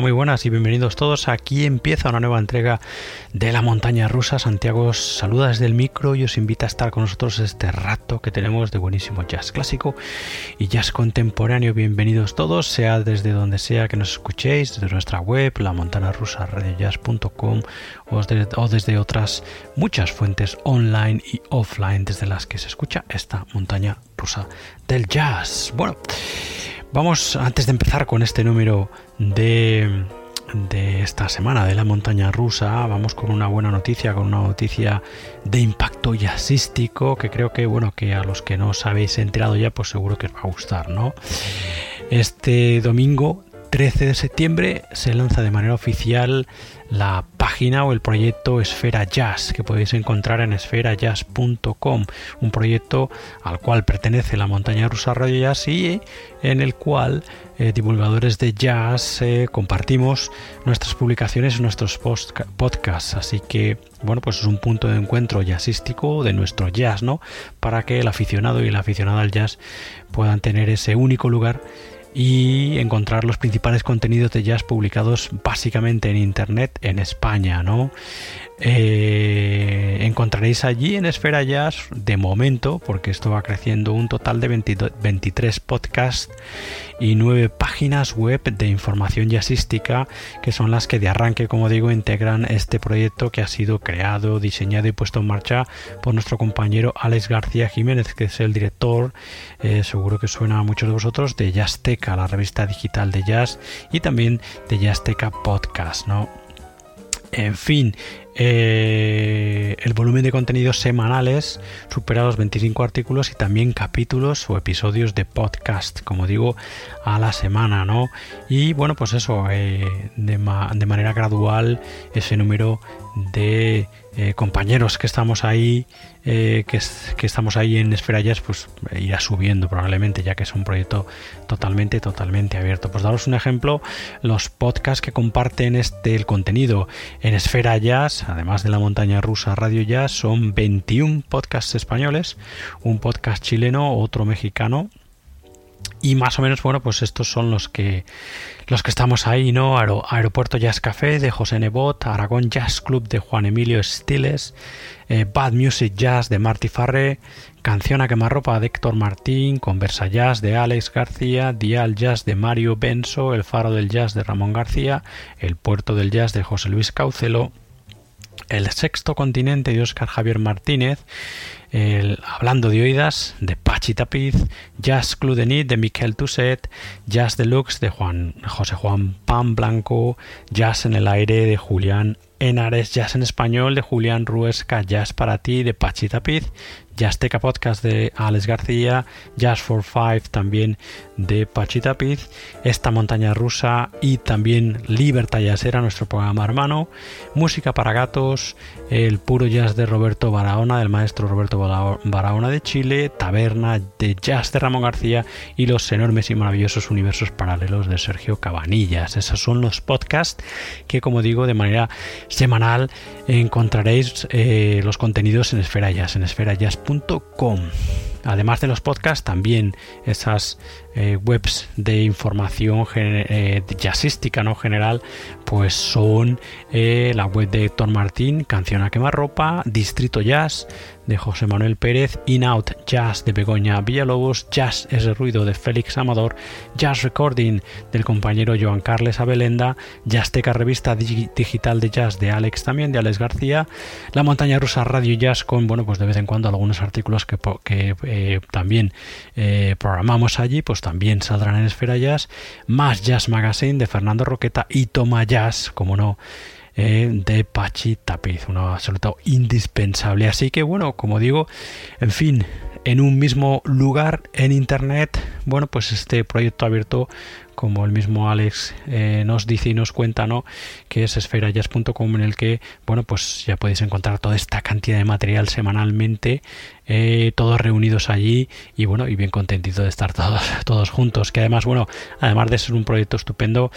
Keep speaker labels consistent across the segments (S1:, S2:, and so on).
S1: Muy buenas y bienvenidos todos. Aquí empieza una nueva entrega de la montaña rusa. Santiago os saluda desde el micro y os invita a estar con nosotros este rato que tenemos de buenísimo jazz clásico y jazz contemporáneo. Bienvenidos todos, sea desde donde sea que nos escuchéis, desde nuestra web, la montana rusa radiojazz.com o, o desde otras muchas fuentes online y offline desde las que se escucha esta montaña rusa del jazz. Bueno. Vamos, antes de empezar con este número de, de esta semana de la montaña rusa, vamos con una buena noticia, con una noticia de impacto jazzístico que creo que, bueno, que a los que no os habéis enterado ya, pues seguro que os va a gustar, ¿no? Este domingo 13 de septiembre se lanza de manera oficial la página o el proyecto Esfera Jazz que podéis encontrar en esferajazz.com, un proyecto al cual pertenece la montaña rusa Radio Jazz y en el cual eh, divulgadores de jazz eh, compartimos nuestras publicaciones y nuestros podcasts, así que bueno, pues es un punto de encuentro jazzístico de nuestro jazz, ¿no? Para que el aficionado y la aficionada al jazz puedan tener ese único lugar y encontrar los principales contenidos de jazz publicados básicamente en internet en España, ¿no? Eh, encontraréis allí en Esfera Jazz, de momento, porque esto va creciendo, un total de 23 podcasts y 9 páginas web de información jazzística, que son las que de arranque, como digo, integran este proyecto que ha sido creado, diseñado y puesto en marcha por nuestro compañero Alex García Jiménez, que es el director, eh, seguro que suena a muchos de vosotros, de Jazzteca, la revista digital de jazz, y también de Jazzteca Podcast, ¿no? En fin, eh, el volumen de contenidos semanales supera los 25 artículos y también capítulos o episodios de podcast, como digo, a la semana, ¿no? Y bueno, pues eso, eh, de, de manera gradual ese número de eh, compañeros que estamos ahí, eh, que, estamos ahí en Esfera Jazz, pues irá subiendo probablemente, ya que es un proyecto totalmente, totalmente abierto. Pues daros un ejemplo, los podcasts que comparten este el contenido en Esfera Jazz, además de la montaña rusa Radio Jazz, son 21 podcasts españoles, un podcast chileno, otro mexicano, y más o menos bueno pues estos son los que los que estamos ahí no aeropuerto jazz café de José Nebot Aragón Jazz Club de Juan Emilio Stiles eh, Bad Music Jazz de Marty Farre Canción a quemarropa de Héctor Martín Conversa Jazz de Alex García Dial Jazz de Mario Benso El Faro del Jazz de Ramón García El Puerto del Jazz de José Luis Caucelo el sexto continente de Oscar Javier Martínez, el Hablando de Oídas de Pachi Tapiz, Jazz Club de de Miquel Tusset, Jazz Deluxe de Juan, José Juan Pan Blanco, Jazz en el aire de Julián Enares, Jazz en español de Julián Ruesca, Jazz para ti de Pachi Tapiz, Jazzteca Podcast de Alex García, Jazz for Five también de Pachita Piz, Esta Montaña Rusa y también Libertad Jazzera, nuestro programa hermano, Música para Gatos, El Puro Jazz de Roberto Barahona, del maestro Roberto Barahona de Chile, Taberna de Jazz de Ramón García y los enormes y maravillosos universos paralelos de Sergio Cabanillas. Esos son los podcasts que, como digo, de manera semanal encontraréis eh, los contenidos en Esfera Jazz, en Esfera Jazz Además de los podcasts, también esas eh, webs de información eh, jazzística no general, pues son eh, la web de Héctor Martín, Canción a quemarropa, Distrito Jazz, de José Manuel Pérez, In Out Jazz de Begoña Villalobos, Jazz es el ruido de Félix Amador, Jazz Recording del compañero Joan Carles Abelenda, Jazzteca Revista Digital de Jazz de Alex también, de Alex García, La Montaña Rusa Radio Jazz con, bueno, pues de vez en cuando algunos artículos que, también programamos allí, pues también saldrán en Esfera Jazz, más Jazz Magazine de Fernando Roqueta y Toma Jazz, como no, eh, de Pachi Tapiz, uno absoluto indispensable. Así que bueno, como digo, en fin, en un mismo lugar en internet, bueno, pues este proyecto abierto como el mismo Alex eh, nos dice y nos cuenta, ¿no? Que es esferayas.com en el que, bueno, pues ya podéis encontrar toda esta cantidad de material semanalmente, eh, todos reunidos allí y bueno, y bien contentito de estar todos, todos juntos. Que además, bueno, además de ser un proyecto estupendo,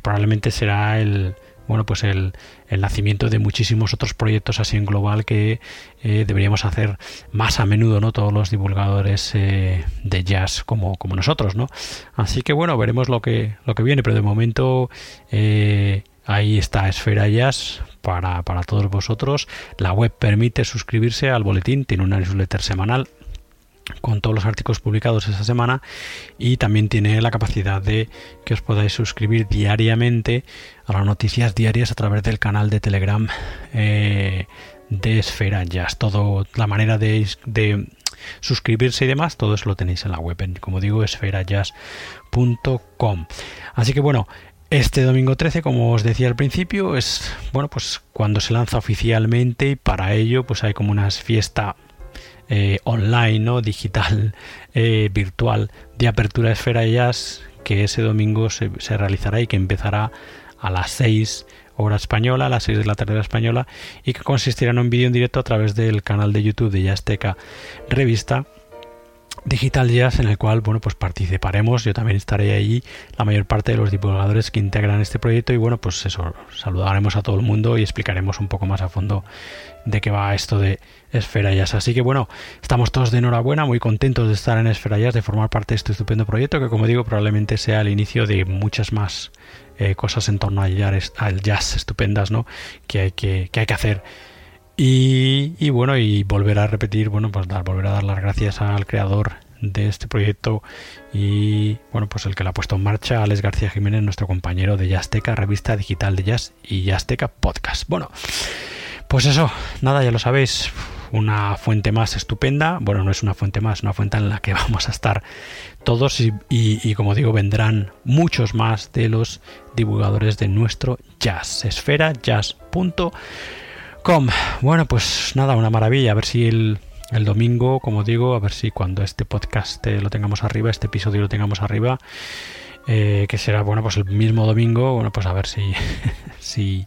S1: probablemente será el bueno, pues el, nacimiento de muchísimos otros proyectos así en global que eh, deberíamos hacer más a menudo, ¿no? Todos los divulgadores eh, de jazz como, como nosotros, ¿no? Así que bueno, veremos lo que, lo que viene, pero de momento eh, ahí está Esfera Jazz para, para todos vosotros. La web permite suscribirse al boletín, tiene una newsletter semanal con todos los artículos publicados esa semana y también tiene la capacidad de que os podáis suscribir diariamente a las noticias diarias a través del canal de Telegram eh, de Esfera Jazz. Todo la manera de, suscribirse y demás, todo eso lo tenéis en la web, como digo, esferajazz.com. Así que bueno, este domingo 13, como os decía al principio, es bueno, pues cuando se lanza oficialmente y para ello pues hay como una fiesta eh, online, digital, eh, virtual de Apertura Esfera Jazz que ese domingo se, realizará y que empezará a las 6 hora española, a las 6 de la tarde española y que consistirá en un vídeo en directo a través del canal de YouTube de Yazteca Revista Digital Jazz en el cual bueno pues participaremos. Yo también estaré allí la mayor parte de los divulgadores que integran este proyecto y bueno pues eso saludaremos a todo el mundo y explicaremos un poco más a fondo de qué va esto de Esfera Jazz así que bueno estamos todos de enhorabuena muy contentos de estar en Esfera Jazz de formar parte de este estupendo proyecto que como digo probablemente sea el inicio de muchas más eh, cosas en torno al jazz, jazz estupendas ¿no? que hay que, que hay que hacer y, bueno, y volver a repetir, bueno, pues dar, volver a dar las gracias al creador de este proyecto y bueno, pues el que lo ha puesto en marcha, Alex García Jiménez, nuestro compañero de Yazteca, revista digital de jazz y Yazteca podcast. Bueno, pues eso, nada, ya lo sabéis, una fuente más estupenda, bueno, no es una fuente más, una fuente en la que vamos a estar todos y, como digo, vendrán muchos más de los divulgadores de nuestro jazz, esfera jazz.com bueno, pues nada, una maravilla. A ver si el, domingo, como digo, a ver si cuando este podcast eh, lo tengamos arriba, este episodio lo tengamos arriba, eh, que será, bueno, pues el mismo domingo, bueno, pues a ver si,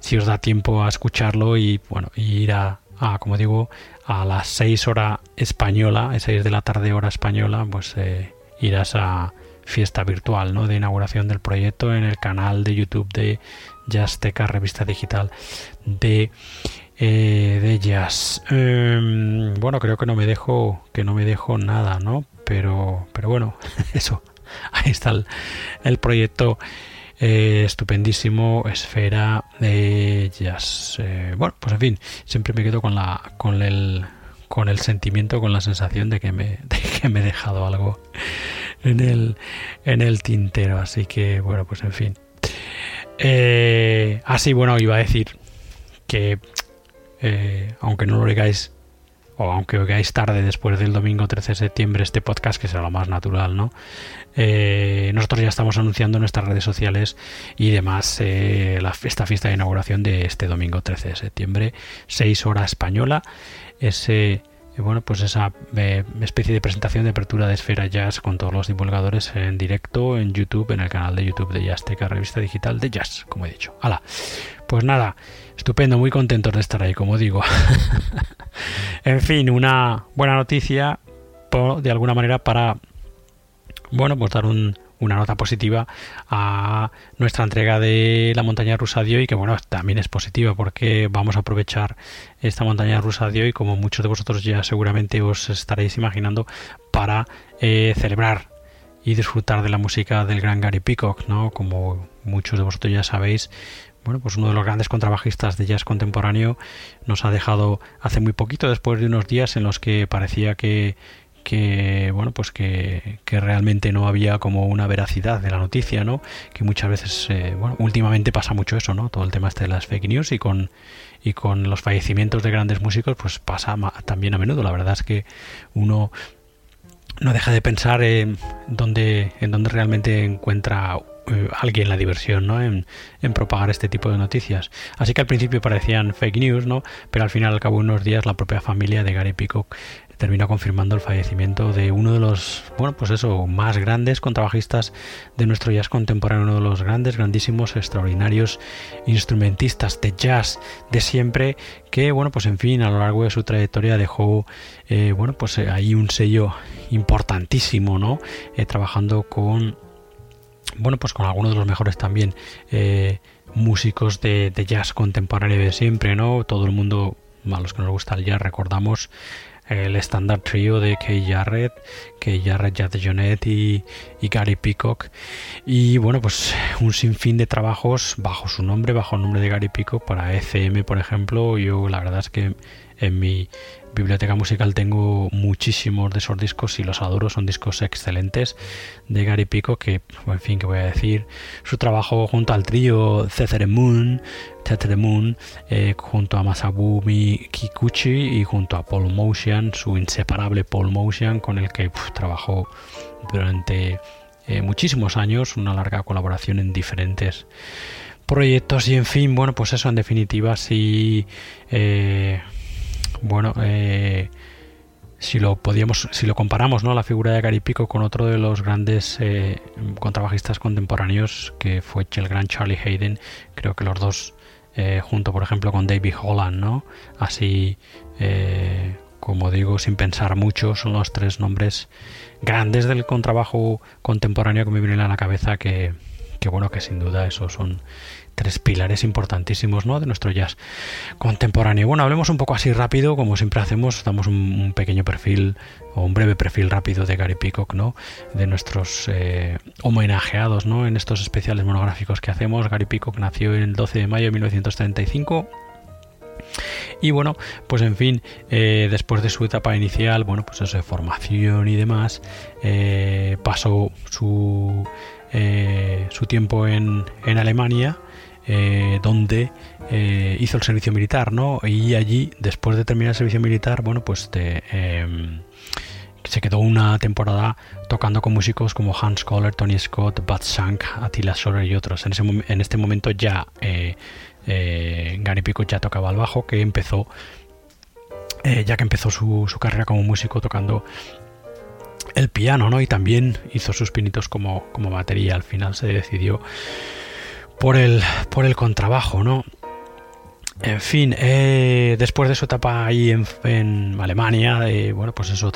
S1: si, os da tiempo a escucharlo y, bueno, ir a, como digo, a las 6 horas española, a 6 de la tarde hora española, pues eh, irás a fiesta virtual, ¿no? De inauguración del proyecto en el canal de YouTube de Jazzteca, revista digital de, eh, de jazz. Em, bueno, creo que no me dejo, que no me dejo nada, ¿no? Pero, pero bueno, eso. Ahí está el, proyecto eh, estupendísimo, esfera de. Eh, bueno, pues en fin, siempre me quedo con la, con el, con el sentimiento, con la sensación de que me, de que me he dejado algo en el, en el tintero. Así que, bueno, pues en fin. Eh, así, bueno, iba a decir que aunque no lo oigáis o aunque oigáis tarde después del domingo 13 de septiembre este podcast, que será lo más natural, ¿no? Eh, nosotros ya estamos anunciando en nuestras redes sociales y demás esta fiesta de inauguración de este domingo 13 de septiembre, 6 horas española, ese bueno, pues esa eh, especie de presentación de apertura de Esfera Jazz con todos los divulgadores en directo en YouTube, en el canal de YouTube de Jazzteca, revista digital de Jazz, como he dicho. ¡Hala! Pues nada, estupendo, muy contentos de estar ahí, como digo. en fin, una buena noticia de alguna manera para, bueno, pues dar un, una nota positiva a nuestra entrega de la montaña rusa de hoy, que bueno, también es positiva porque vamos a aprovechar esta montaña rusa de hoy, como muchos de vosotros ya seguramente os estaréis imaginando, para eh, celebrar y disfrutar de la música del gran Gary Peacock, ¿no? Como muchos de vosotros ya sabéis, bueno, pues uno de los grandes contrabajistas de jazz contemporáneo nos ha dejado hace muy poquito, después de unos días en los que parecía que que bueno pues que, realmente no había como una veracidad de la noticia no que muchas veces eh, bueno últimamente pasa mucho eso no todo el tema este de las fake news y con y con los fallecimientos de grandes músicos pues pasa también a menudo la verdad es que uno no deja de pensar en dónde en dónde realmente encuentra eh, alguien la diversión ¿no? En, en, propagar este tipo de noticias. Así que al principio parecían fake news, ¿no? pero al final, al cabo de unos días, la propia familia de Gary Peacock termina confirmando el fallecimiento de uno de los, bueno, pues eso, más grandes contrabajistas de nuestro jazz contemporáneo, uno de los grandes, grandísimos, extraordinarios instrumentistas de jazz de siempre, que, bueno, pues en fin, a lo largo de su trayectoria dejó, eh, bueno, pues eh, ahí un sello importantísimo, ¿no? Eh, trabajando con bueno, pues con algunos de los mejores también músicos de, jazz contemporáneo de siempre, ¿no? Todo el mundo, a los que nos gusta el jazz, recordamos el estándar trío de Kay Jarrett, Kay Jarrett, Jazz Jonet y, y, Gary Peacock. Y bueno, pues un sinfín de trabajos bajo su nombre, bajo el nombre de Gary Peacock para ECM, por ejemplo. Yo la verdad es que en mi biblioteca musical tengo muchísimos de esos discos y los adoro, son discos excelentes de Gary Pico que, en fin, que voy a decir, su trabajo junto al trío Cether Moon, Moon, eh, junto a Masabumi Kikuchi y junto a Paul Motion, su inseparable Paul Motion, con el que trabajó durante eh, muchísimos años, una larga colaboración en diferentes proyectos y en fin, bueno, pues eso en definitiva sí... Eh, bueno, eh, si lo podíamos, si lo comparamos, ¿no? La figura de Gary Pico con otro de los grandes eh, contrabajistas contemporáneos que fue el gran Charlie Hayden, creo que los dos eh, junto, por ejemplo, con David Holland, ¿no? Así, como digo, sin pensar mucho, son los tres nombres grandes del contrabajo contemporáneo que me vienen a la cabeza que, que bueno, que sin duda esos son tres pilares importantísimos ¿no? de nuestro jazz contemporáneo. Bueno, hablemos un poco así rápido, como siempre hacemos, damos un, pequeño perfil o un breve perfil rápido de Gary Peacock, ¿no? de nuestros eh, homenajeados ¿no? en estos especiales monográficos que hacemos. Gary Peacock nació el 12 de mayo de 1935. Y bueno, pues en fin, eh, después de su etapa inicial, bueno, pues eso de formación y demás, eh, pasó su, su tiempo en, en Alemania, eh, donde eh, hizo el servicio militar, ¿no? Y allí, después de terminar el servicio militar, bueno, pues em, se quedó una temporada tocando con músicos como Hans Kohler, Tony Scott, Bud Shank, Attila Soler y otros. En, este momento ya eh, Gary Pico ya tocaba el bajo, que empezó, ya que empezó su, su carrera como músico tocando el piano, ¿no? Y también hizo sus pinitos como, como batería. Al final se decidió por el, por el contrabajo, ¿no? En fin, eh, después de su etapa ahí en, Alemania, bueno, pues eso,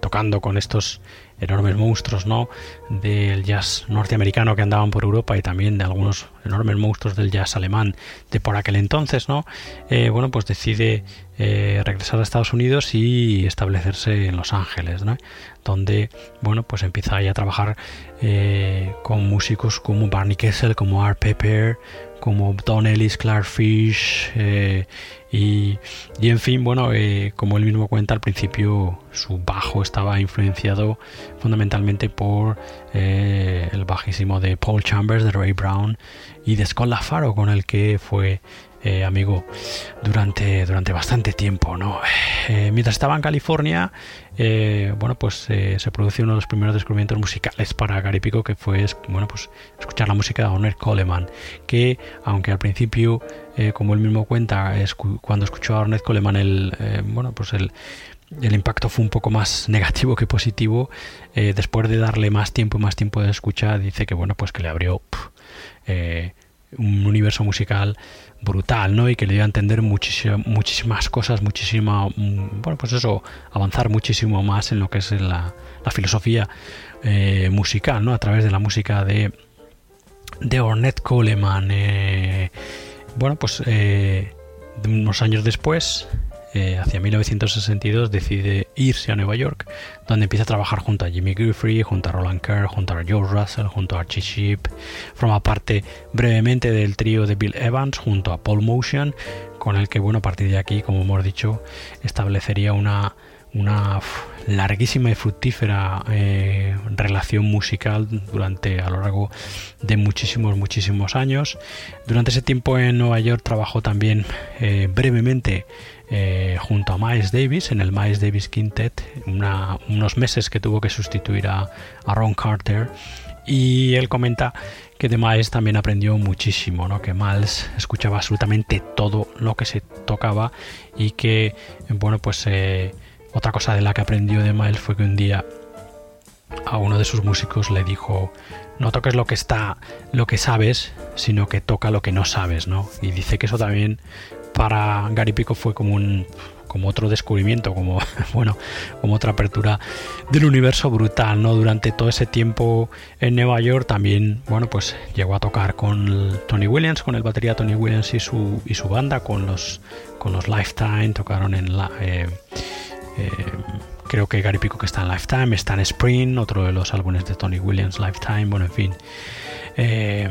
S1: tocando con estos enormes monstruos, ¿no? Del jazz norteamericano que andaban por Europa y también de algunos enormes monstruos del jazz alemán de por aquel entonces, ¿no? Eh, bueno, pues decide eh, regresar a Estados Unidos y establecerse en Los Ángeles, ¿no? donde bueno pues empieza a trabajar eh, con músicos como Barney Kessel, como Art Pepper, como Don Ellis, Clark Fish eh, y, en fin bueno como él mismo cuenta al principio su bajo estaba influenciado fundamentalmente por el bajísimo de Paul Chambers, de Ray Brown y de Scott LaFaro con el que fue eh, amigo durante, durante bastante tiempo. ¿no? Eh, mientras estaba en California, eh, bueno, pues se produjo uno de los primeros descubrimientos musicales para Gary Pico, que fue bueno, pues, escuchar la música de Ornette Coleman, que aunque al principio, como él mismo cuenta, cuando escuchó a Ornette Coleman, el, bueno, pues el, el impacto fue un poco más negativo que positivo. después de darle más tiempo y más tiempo de escuchar, dice que bueno, pues que le abrió un universo musical brutal, ¿no? Y que le dio a entender muchísimas cosas, muchísima, mm, bueno, pues eso, avanzar muchísimo más en lo que es la, filosofía eh, musical, ¿no? A través de la música de, de Ornette Coleman. Eh, bueno, pues eh, unos años después, hacia 1962 decide irse a Nueva York, donde empieza a trabajar junto a Jimmy Guthrie, junto a Roland Kerr, junto a Joe Russell, junto a Archie Sheep. Forma parte brevemente del trío de Bill Evans junto a Paul Motion, con el que, bueno, a partir de aquí, como hemos dicho, establecería una, una larguísima y fructífera eh, relación musical durante a lo largo de muchísimos muchísimos años durante ese tiempo en Nueva York trabajó también eh, brevemente eh, junto a Miles Davis en el Miles Davis Quintet, unos meses que tuvo que sustituir a, Ron Carter. Y él comenta que de Miles también aprendió muchísimo, ¿no? que Miles escuchaba absolutamente todo lo que se tocaba y que, bueno, pues eh, otra cosa de la que aprendió de Miles fue que un día a uno de sus músicos le dijo no toques lo que está lo que sabes sino que toca lo que no sabes no y dice que eso también para Gary Pico fue como un como otro descubrimiento, como bueno, como otra apertura del universo brutal, ¿no? Durante todo ese tiempo en Nueva York también, bueno, pues llegó a tocar con Tony Williams, con el batería Tony Williams y su y su banda, con los con los Lifetime, tocaron en la eh, eh, creo que Gary Pico que está en Lifetime, está en Spring, otro de los álbumes de Tony Williams, Lifetime, bueno, en fin. Eh,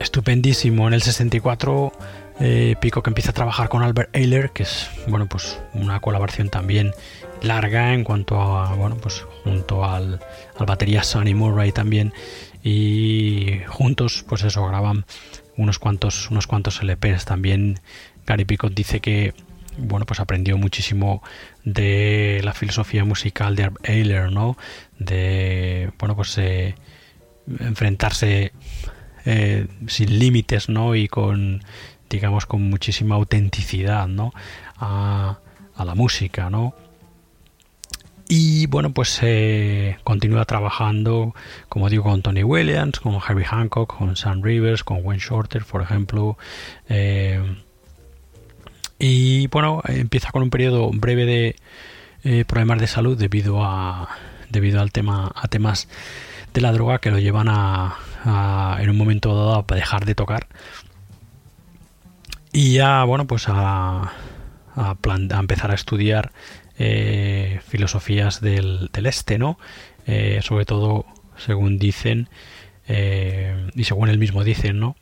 S1: estupendísimo. En el 64 eh, Pico que empieza a trabajar con Albert Ayler, que es bueno pues una colaboración también larga en cuanto a bueno pues junto al, al batería Sonny Murray también. Y juntos pues eso graban unos cuantos unos cuantos LPs también. Gary Pico dice que bueno pues aprendió muchísimo de la filosofía musical de Ayler no de bueno pues eh, enfrentarse eh, sin límites no y con digamos, con muchísima autenticidad, ¿no? A, la música, ¿no? Y bueno, pues eh, continúa trabajando, como digo, con Tony Williams, con Harry Hancock, con Sam Rivers, con Wayne Shorter, por ejemplo. Eh, y bueno, empieza con un periodo breve de eh, problemas de salud debido a debido al tema a temas de la droga que lo llevan a, a en un momento dado a dejar de tocar y ya, bueno, pues a, a, empezar a estudiar eh, filosofías del, este, ¿no? Eh, sobre todo, según dicen, eh, y según él mismo dicen, ¿no?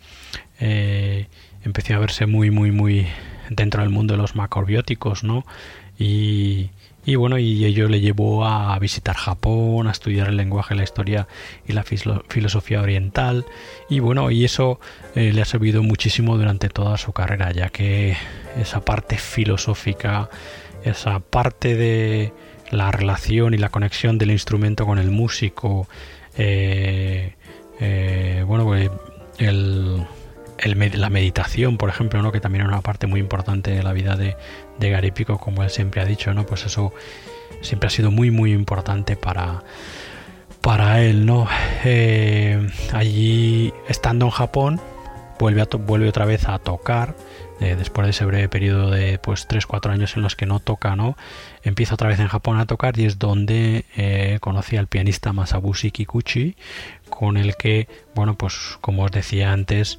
S1: empecé a verse muy, muy, muy dentro del mundo de los macrobióticos, ¿no? Y, y bueno, y ello le llevó a visitar Japón, a estudiar el lenguaje, la historia y la filosofía oriental. Y bueno, y eso eh, le ha servido muchísimo durante toda su carrera, ya que esa parte filosófica, esa parte de la relación y la conexión del instrumento con el músico, eh, eh, bueno, pues la meditación, por ejemplo, ¿no? que también es una parte muy importante de la vida de, de Gary Pico, como él siempre ha dicho, ¿no? pues eso siempre ha sido muy, muy importante para, para él. ¿no? Eh, allí, estando en Japón, vuelve, a vuelve otra vez a tocar. Eh, después de ese breve periodo de pues 3-4 años en los que no toca, ¿no? Empieza otra vez en Japón a tocar y es donde eh, conocí al pianista Masabushi Kikuchi, con el que, bueno, pues como os decía antes,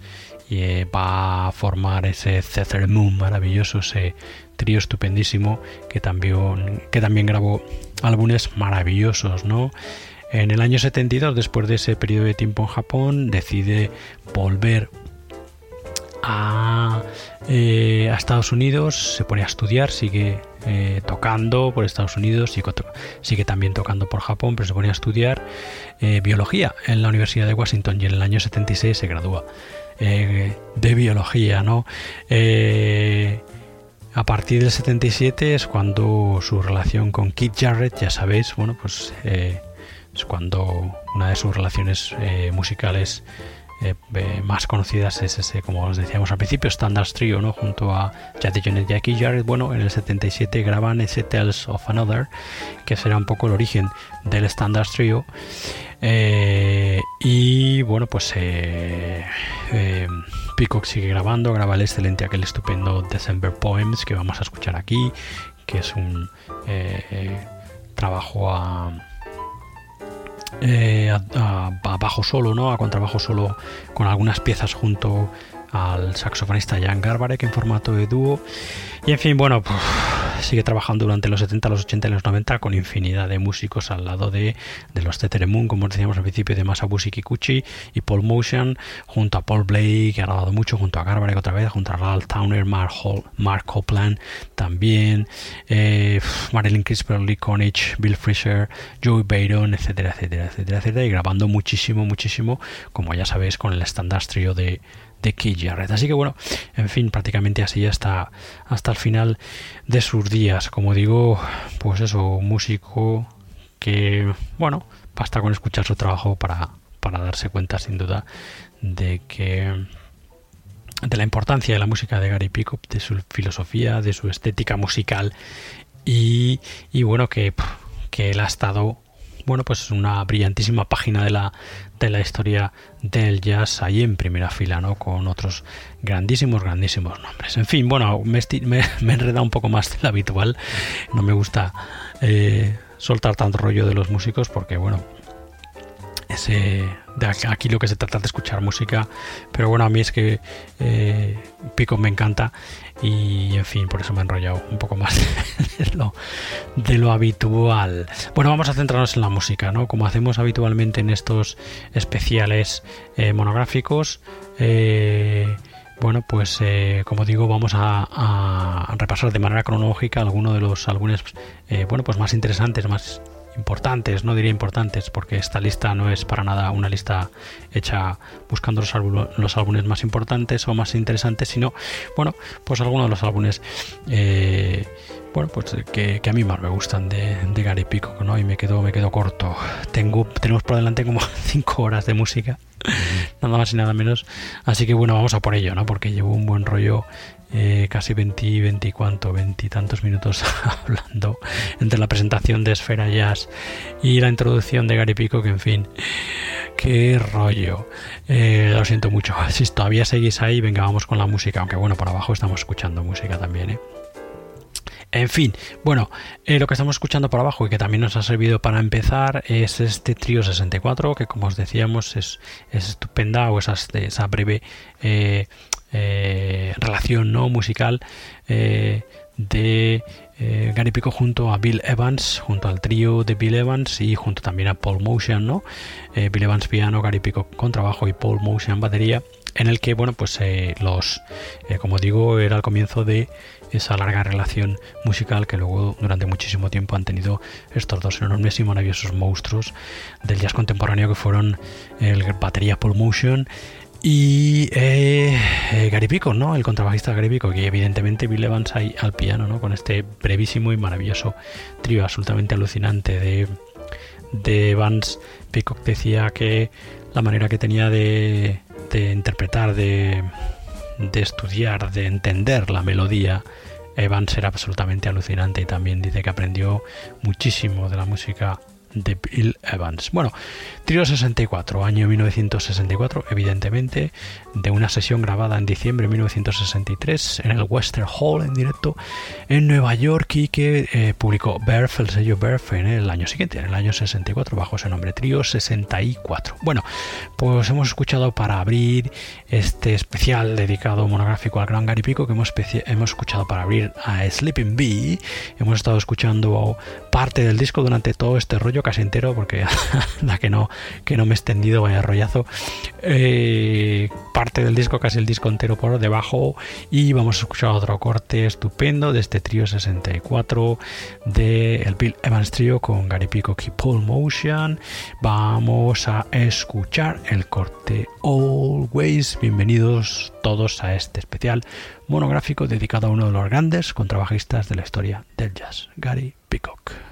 S1: eh, va a formar ese Cether Moon maravilloso, trío estupendísimo que también, que también grabó álbumes maravillosos, ¿no? En el año 72, después de ese periodo de tiempo en Japón, decide volver a, eh, a Estados Unidos, se pone a estudiar, sigue eh, tocando por Estados Unidos, sigue, sigue, también tocando por Japón, pero se pone a estudiar biología en la Universidad de Washington y en el año 76 se gradúa. Eh, de biología, ¿no? Eh, a partir del 77 es cuando su relación con Keith Jarrett, ya sabéis, bueno, pues eh, es cuando una de sus relaciones musicales más conocidas es ese, como os decíamos al principio, Standard Trio, ¿no? Junto a Jackie Jones y Jarrett, bueno, en el 77 graban ese Tales of Another, que será un poco el origen del Standard Trio. Eh, y bueno, pues eh, eh, Peacock sigue grabando, graba el excelente, aquel estupendo December Poems que vamos a escuchar aquí, que es un trabajo a, a, bajo solo, ¿no? A contrabajo solo con algunas piezas junto al saxofonista Jan Garbarek en formato de dúo. Y en fin, bueno, pues, sigue trabajando durante los 70, los 80 y los 90 con infinidad de músicos al lado de, de los Moon, como decíamos al principio, de Masabushi Kikuchi y Paul Motion, junto a Paul Blake, que ha grabado mucho, junto a Garbarek otra vez, junto a Ralph Towner, Mark, Hall, Mark Copland también, eh, Marilyn Crisper, Lee Konich, Bill Fisher, Joey Bayron, etcétera, etcétera, etcétera, etcétera, y grabando muchísimo, muchísimo, como ya sabéis, con el standard trio de de Keith Jarrett. Así que bueno, en fin, prácticamente así hasta, hasta el final de sus días. Como digo, pues eso, músico que, bueno, basta con escuchar su trabajo para, para darse cuenta sin duda de que de la importancia de la música de Gary Pickup, de su filosofía, de su estética musical y, y bueno, que, que él ha estado bueno, pues una brillantísima página de la, de la historia del jazz ahí en primera fila, ¿no? Con otros grandísimos, grandísimos nombres. En fin, bueno, me, me, he enredado un poco más de lo habitual. No me gusta eh, soltar tanto rollo de los músicos porque, bueno, ese, de aquí lo que se trata de escuchar música, pero bueno, a mí es que eh, Pico me encanta y en fin, por eso me he enrollado un poco más de lo, habitual. Bueno, vamos a centrarnos en la música, ¿no? Como hacemos habitualmente en estos especiales eh, monográficos. Eh, bueno, pues como digo, vamos a, repasar de manera cronológica algunos de los álbumes, bueno, pues más interesantes, más importantes, no diría importantes, porque esta lista no es para nada una lista hecha buscando los, los álbumes más importantes o más interesantes, sino, bueno, pues algunos de los álbumes, eh, bueno, pues que, a mí más me gustan de, Gary Pico, ¿no? Y me quedo, me quedo corto. Tengo, tenemos por delante como 5 horas de música, nada más y nada menos. Así que bueno, vamos a por ello, ¿no? Porque llevo un buen rollo eh, casi 20, 20 cuánto, 20 tantos minutos hablando entre la presentación de Esfera Jazz y la introducción de Gary Pico, que en fin, qué rollo. Eh, lo siento mucho. Si todavía seguís ahí, venga, vamos con la música, aunque bueno, por abajo estamos escuchando música también, ¿eh? En fin, bueno, lo que estamos escuchando por abajo y que también nos ha servido para empezar es este trío 64, que como os decíamos es, estupenda, o esa, esa breve eh, relación no musical eh, de eh, Gary Pico junto a Bill Evans, junto al trío de Bill Evans y junto también a Paul Motion, ¿no? Bill Evans piano, Gary Pico trabajo y Paul Motion batería, en el que, bueno, pues los, como digo, era el comienzo de esa larga relación musical que luego durante muchísimo tiempo han tenido estos dos enormes y maravillosos monstruos del jazz contemporáneo que fueron el batería Paul Motion y eh, eh, Gary Pico, ¿no? El contrabajista Gary Pico, que evidentemente Bill Evans ahí al piano, ¿no? Con este brevísimo y maravilloso trío absolutamente alucinante de, de Evans. Pico decía que la manera que tenía de, de interpretar, de, de estudiar, de entender la melodía, Evans era absolutamente alucinante y también dice que aprendió muchísimo de la música de Bill Evans. Bueno, Trio 64, año 1964, evidentemente, de una sesión grabada en diciembre de 1963 en el Western Hall en directo en Nueva York y que eh, publicó Berf, el sello Berf, en el año siguiente, en el año 64, bajo ese nombre, Trio 64. Bueno, pues hemos escuchado para abrir este especial dedicado monográfico al gran Gary Pico que hemos, hemos escuchado para abrir a Sleeping Bee, hemos estado escuchando parte del disco durante todo este rollo casi entero porque la que no que no me he extendido, vaya rollazo. Eh, parte del disco, casi el disco entero por debajo. Y vamos a escuchar otro corte estupendo de este trío 64 de el Bill Evans Trio con Gary Peacock y Paul Motion. Vamos a escuchar el corte Always. Bienvenidos todos a este especial monográfico dedicado a uno de los grandes contrabajistas de la historia del jazz, Gary Peacock.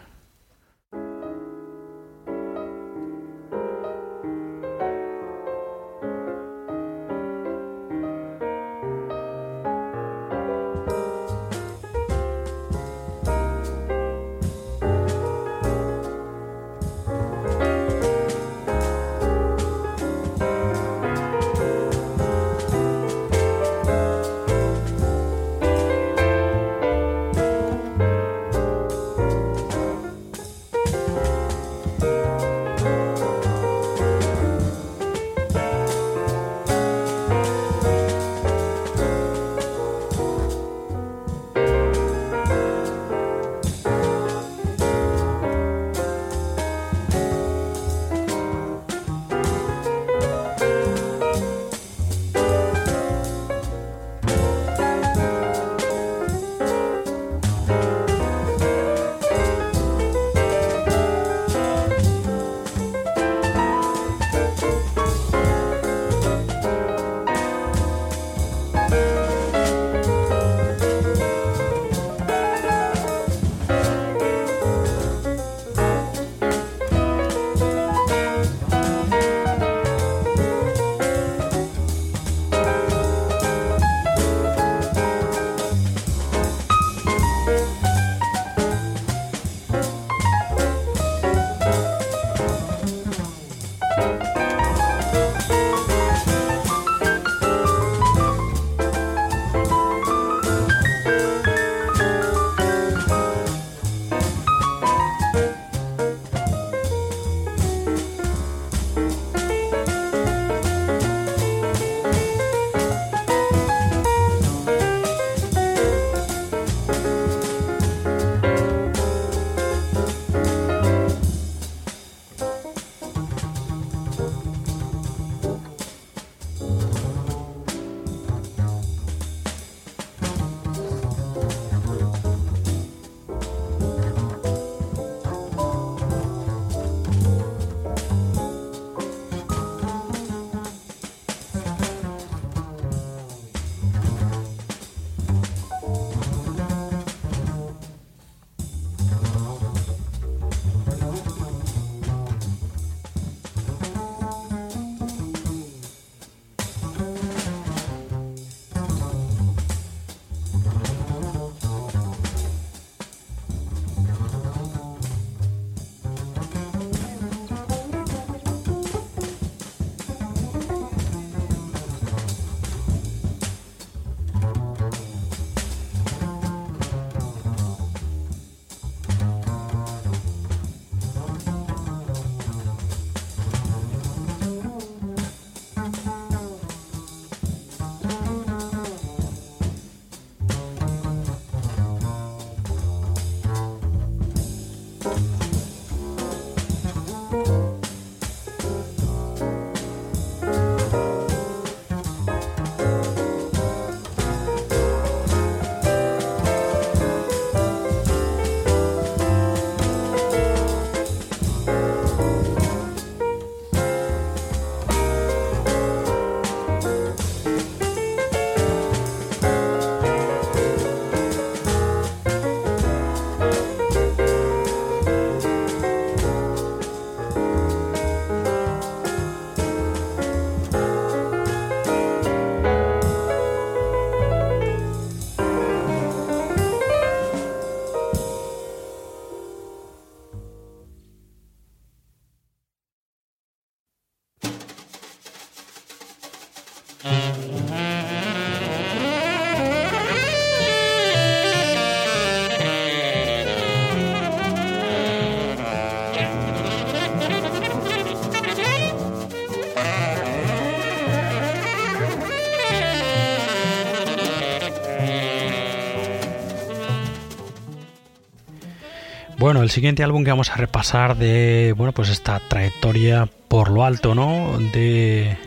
S1: Bueno, el siguiente álbum que vamos a repasar de, bueno, pues esta trayectoria por lo alto, ¿no? De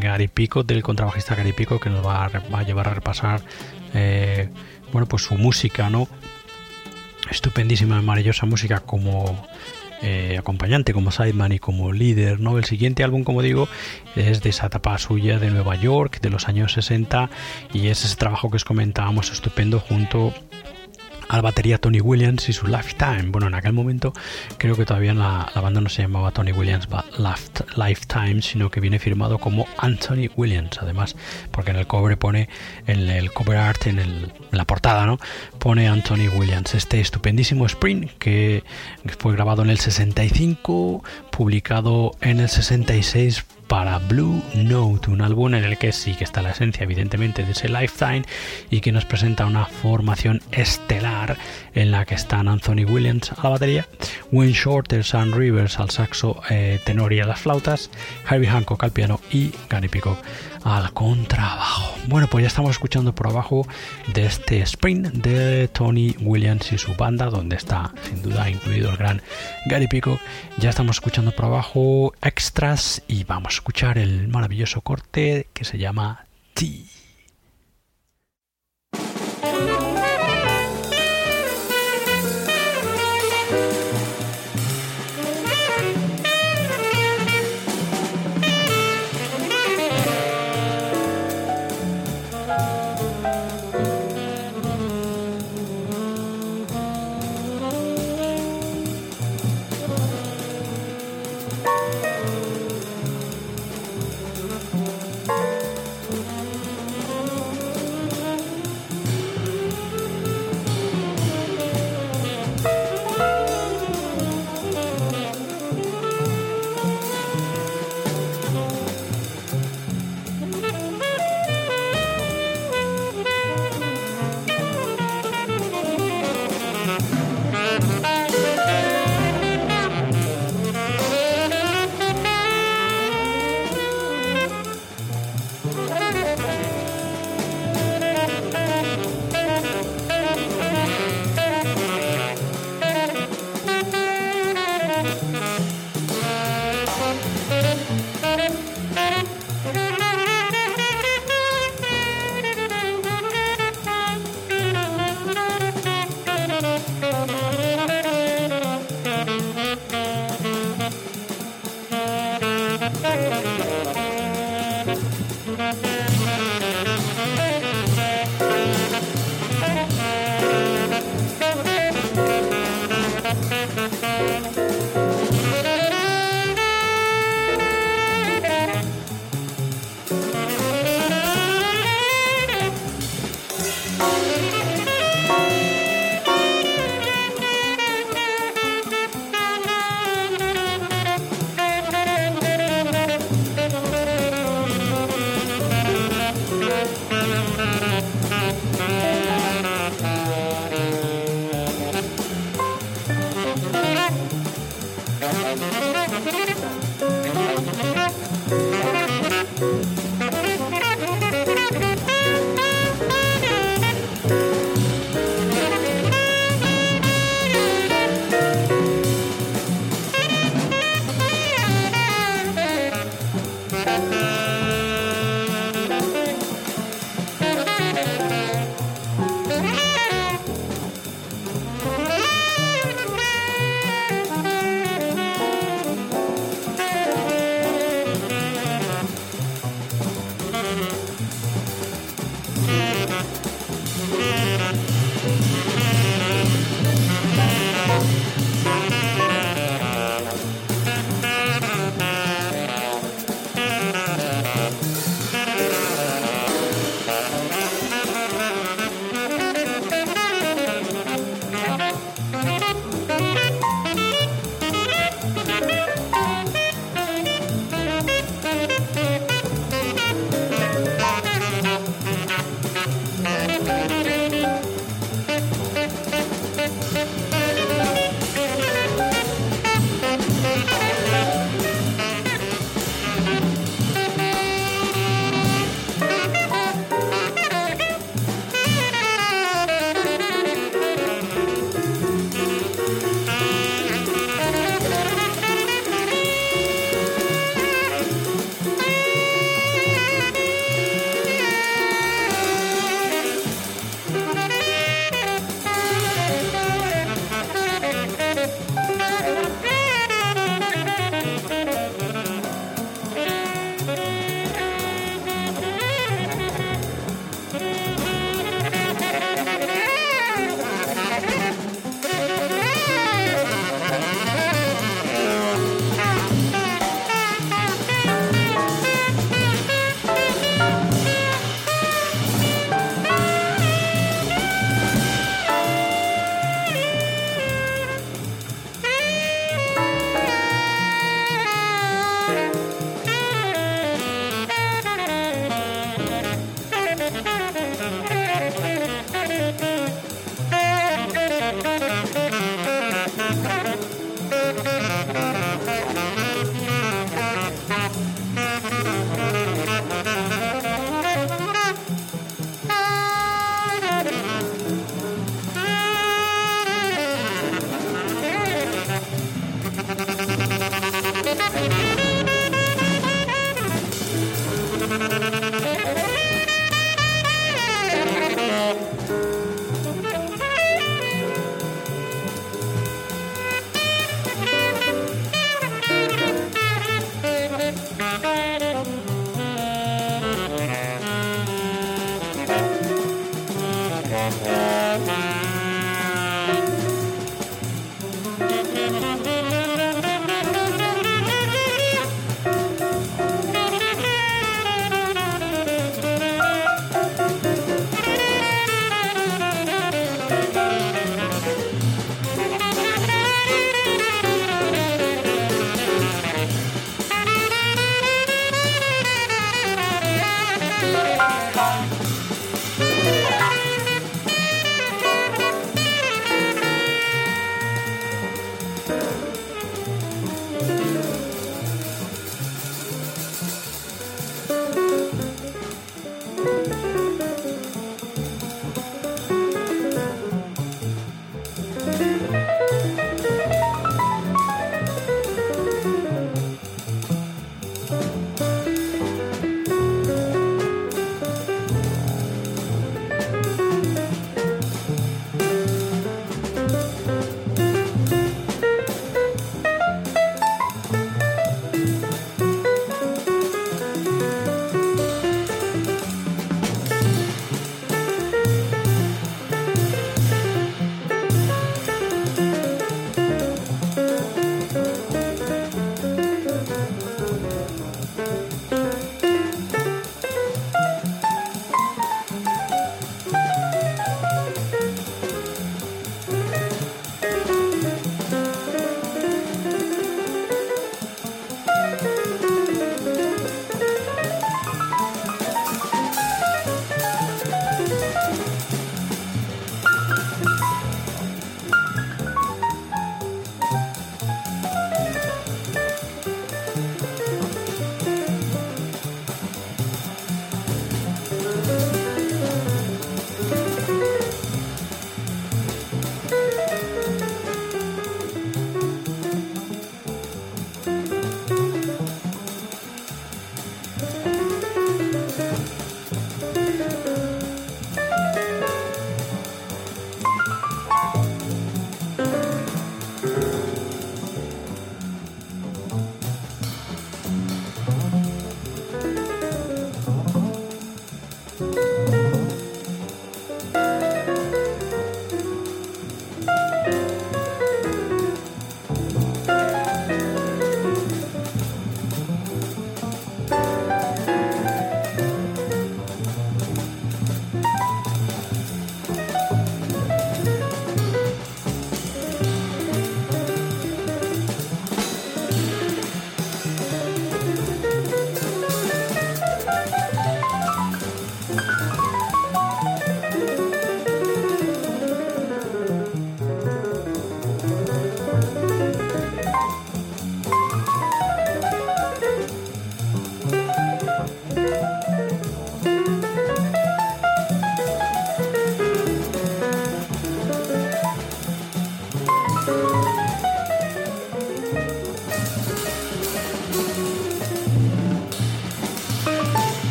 S1: Gary Pico, del contrabajista Gary Pico, que nos va a, llevar a repasar, eh, bueno, pues su música, ¿no? Estupendísima, maravillosa música como eh, acompañante, como sideman y como líder, ¿no? El siguiente álbum, como digo, es de esa etapa suya de Nueva York, de los años 60, y es ese trabajo que os comentábamos estupendo junto a la batería Tony Williams y su Lifetime. Bueno, en aquel momento creo que todavía la, la banda no se llamaba Tony Williams Lifetime, sino que viene firmado como Anthony Williams, además, porque en el cover pone, en el cover art, en, el, en la portada, ¿no? Pone Anthony Williams. Este estupendísimo Spring que fue grabado en el 65, publicado en el 66 para Blue Note, un álbum en el que sí que está la esencia evidentemente de ese Lifetime y que nos presenta una formación estelar en la que están Anthony Williams a la batería, Wayne Shorter, Sam Rivers al saxo eh, tenor y a las flautas, Harvey Hancock al piano y Gary Peacock al contrabajo. Bueno, pues ya estamos escuchando por abajo de este sprint de Tony Williams y su banda, donde está sin duda incluido el gran Gary Peacock. Ya estamos escuchando por abajo extras y vamos a escuchar el maravilloso corte que se llama T.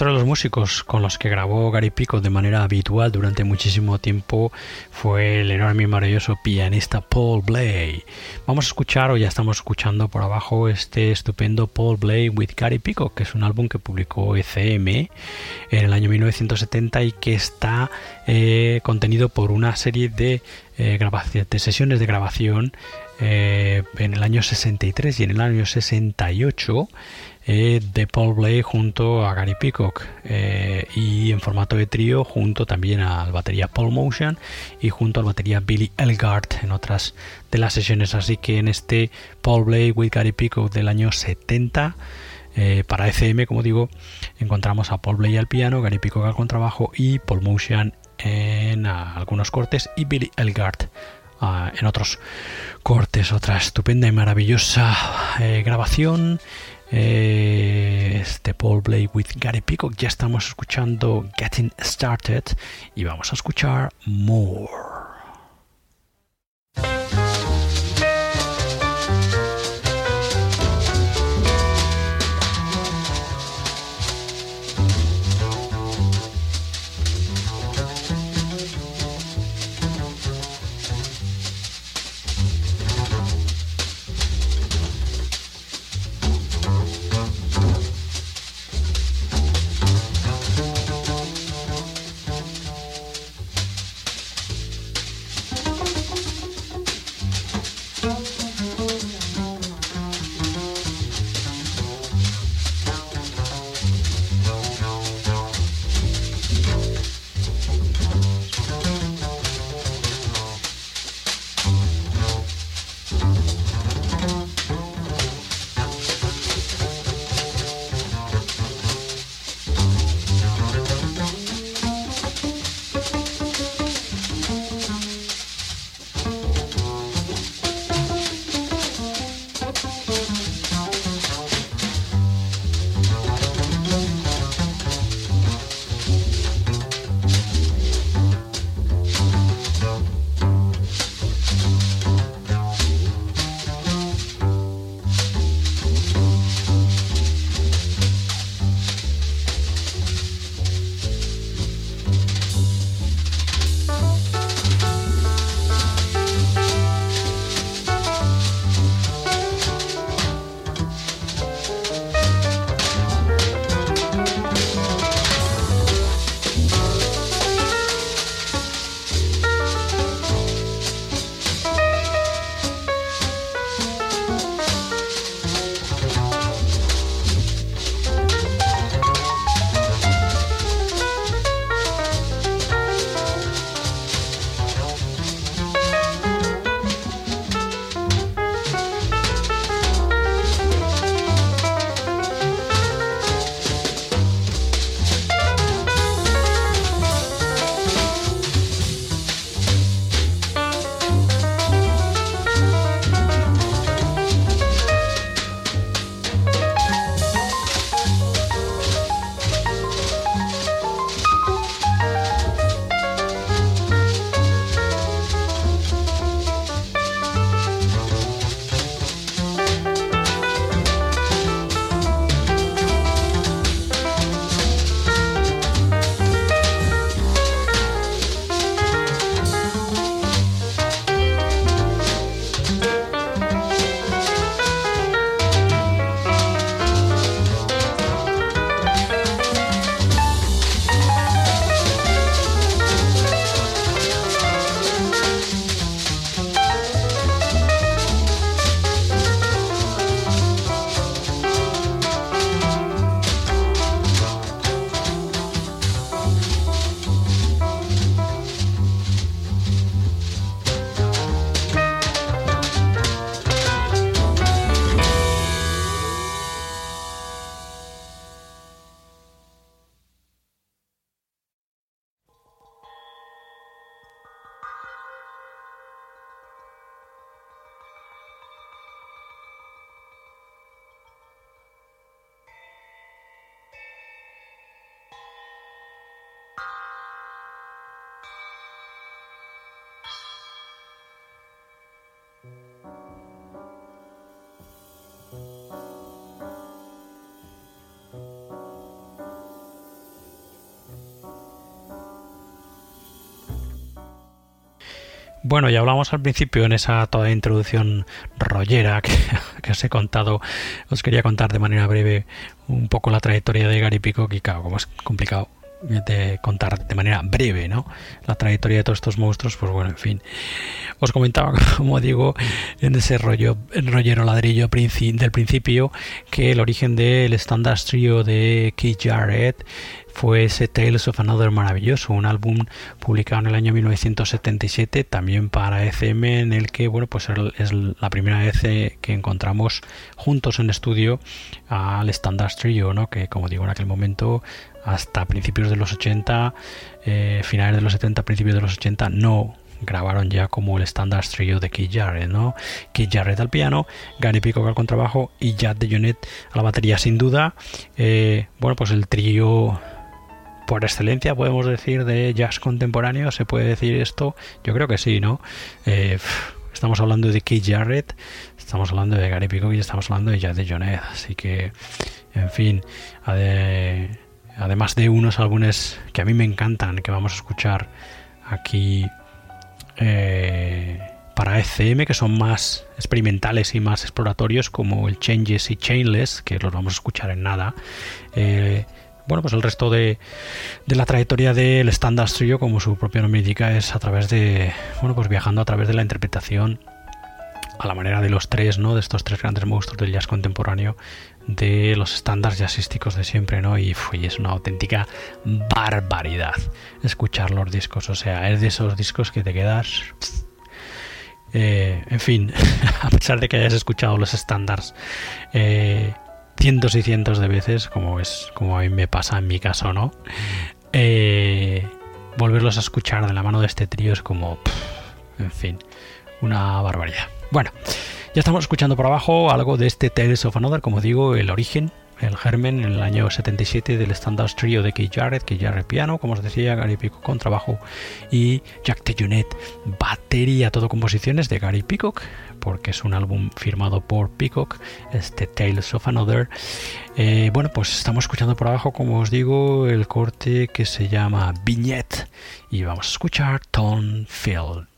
S1: Otro de los músicos con los que grabó Gary Pico de manera habitual durante muchísimo tiempo fue el enorme y maravilloso pianista Paul Bley. Vamos a escuchar, o ya estamos escuchando por abajo, este estupendo Paul Bley with Gary Pico, que es un álbum que publicó ECM en el año 1970 y que está eh, contenido por una serie de, eh, de sesiones de grabación eh, en el año 63 y en el año 68 eh, de Paul Blay junto a Gary Peacock eh, y en formato de trío junto también al batería Paul Motion y junto al batería Billy Elgart en otras de las sesiones. Así que en este Paul Blay with Gary Peacock del año 70 eh, para ECM como digo encontramos a Paul Blay al piano Gary Peacock al contrabajo y Paul Motion en algunos cortes y Billy Elgart en otros cortes. Otra estupenda y maravillosa grabación eh, este Paul Blay with Gary Peacock. Ya estamos escuchando Getting Started y vamos a escuchar More. Bueno, ya hablamos al principio en esa toda introducción rollera que, que, os he contado. Os quería contar de manera breve un poco la trayectoria de Gary y claro, como es complicado de contar de manera breve ¿no? la trayectoria de todos estos monstruos, pues bueno, en fin. Os comentaba, como digo, en ese rollo, el rollero ladrillo del principio, que el origen del Standard Trio de Keith Jarrett fue ese Tales of Another maravilloso, un álbum publicado en el año 1977 también para ECM en el que bueno pues es la primera vez que encontramos juntos en estudio al Standard Trio, ¿no? que como digo en aquel momento hasta principios de los 80, eh, finales de los 70, principios de los 80 no grabaron ya como el Standard Trio de Keith Jarrett, ¿no? Keith Jarrett al piano, Gary Pico al contrabajo y Jack de Jonet a la batería sin duda. Eh, bueno, pues el trío por excelencia, podemos decir, de jazz contemporáneo, ¿se puede decir esto? Yo creo que sí, ¿no? Eh, estamos hablando de Keith Jarrett, estamos hablando de Gary Pico y estamos hablando de Jazz de Jonet, así que, en fin, además de unos álbumes que a mí me encantan, que vamos a escuchar aquí eh, para ECM, que son más experimentales y más exploratorios, como el Changes y Chainless, que los vamos a escuchar en nada. Eh, bueno, pues el resto de, la trayectoria del Standard Trio, como su propio nombre indica, es a través de, bueno, pues viajando a través de la interpretación a la manera de los tres, ¿no? De estos tres grandes monstruos del jazz contemporáneo, de los estándares jazzísticos de siempre, ¿no? Y es una auténtica barbaridad escuchar los discos, o sea, es de esos discos que te quedas... Eh, en fin, a pesar de que hayas escuchado los estándares eh, cientos y cientos de veces, como es como a mí me pasa en mi caso, ¿no? Eh, volverlos a escuchar de la mano de este trío es como, en fin, una barbaridad. Bueno, ya estamos escuchando por abajo algo de este Tales of Another, como digo, el origen el germen en el año 77 del Standard Trio de Keith Jarrett, Keith Jarrett piano, como os decía, Gary Peacock con trabajo y Jack Tejunet batería, todo composiciones de Gary Peacock, porque es un álbum firmado por Peacock, este Tales of Another. Eh, bueno, pues estamos escuchando por abajo, como os digo, el corte que se llama Vignette y vamos a escuchar Tone Field.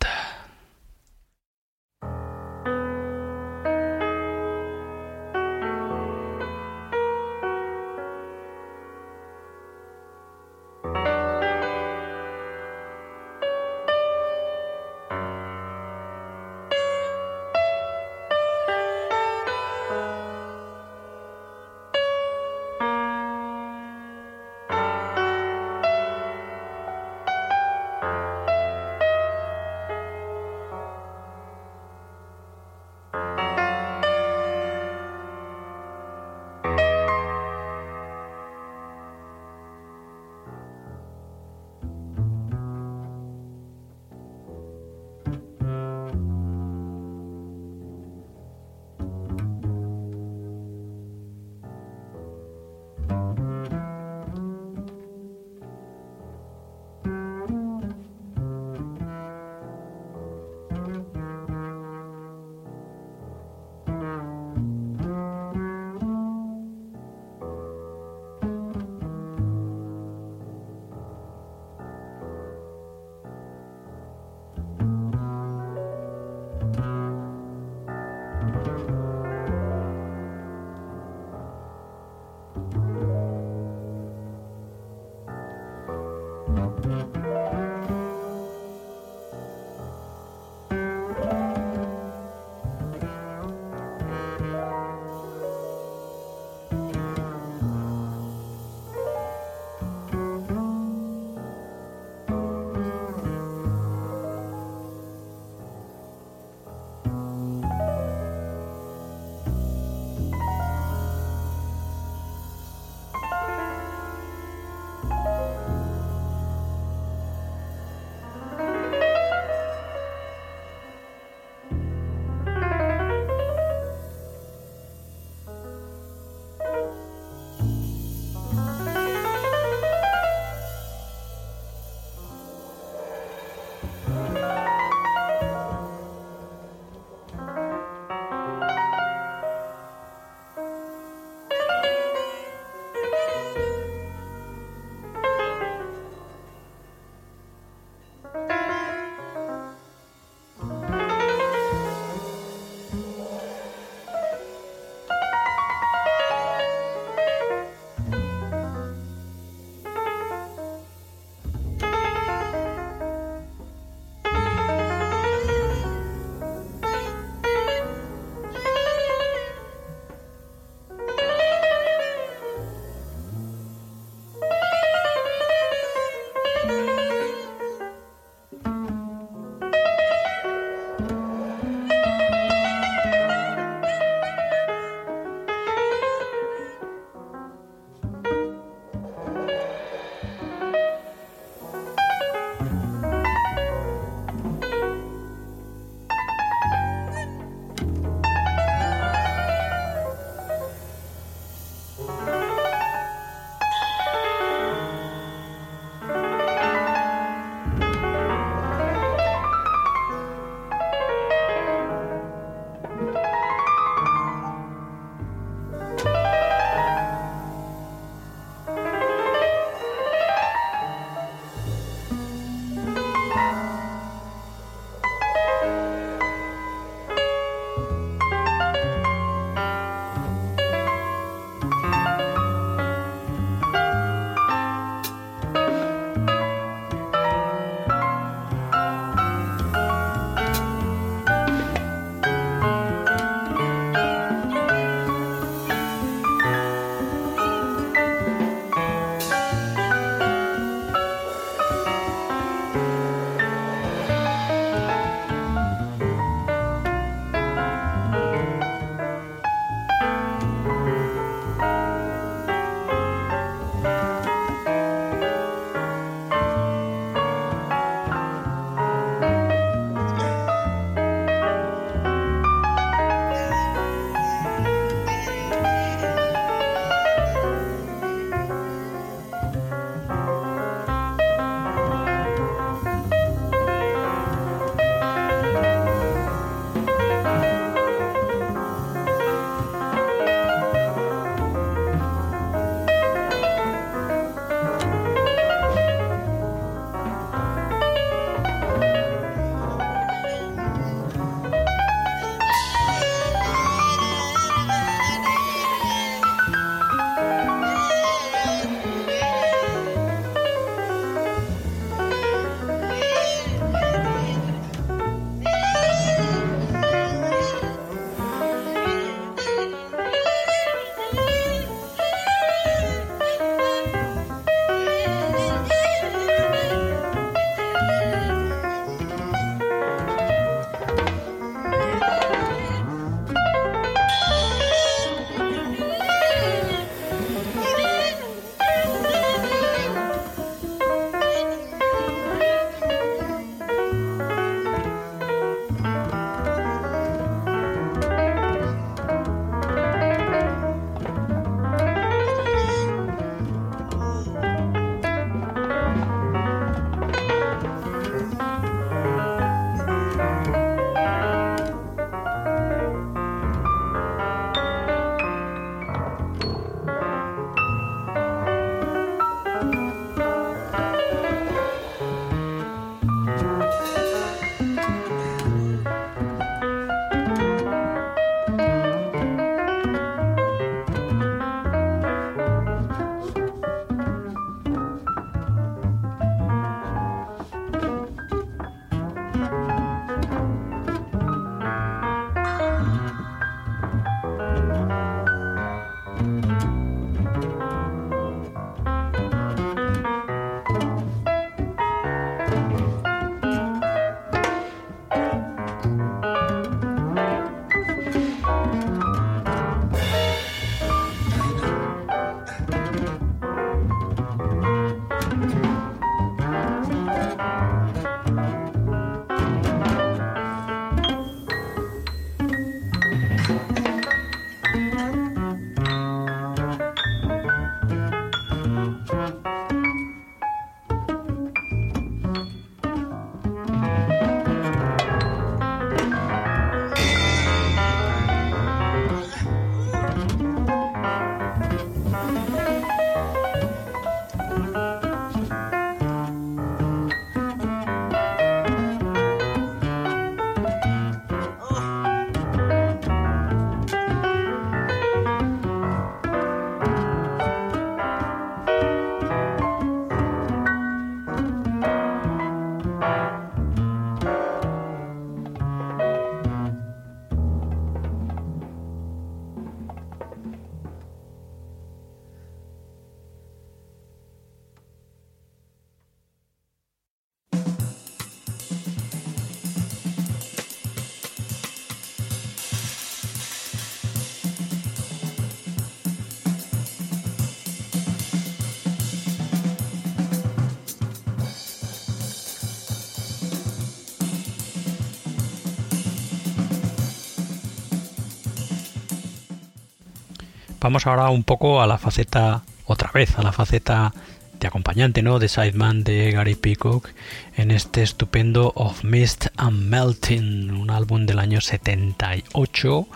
S1: Vamos ahora un poco a la faceta, otra vez, a la faceta de acompañante, ¿no? De Sideman de Gary Peacock en este estupendo Of Mist and Melting, un álbum del año 78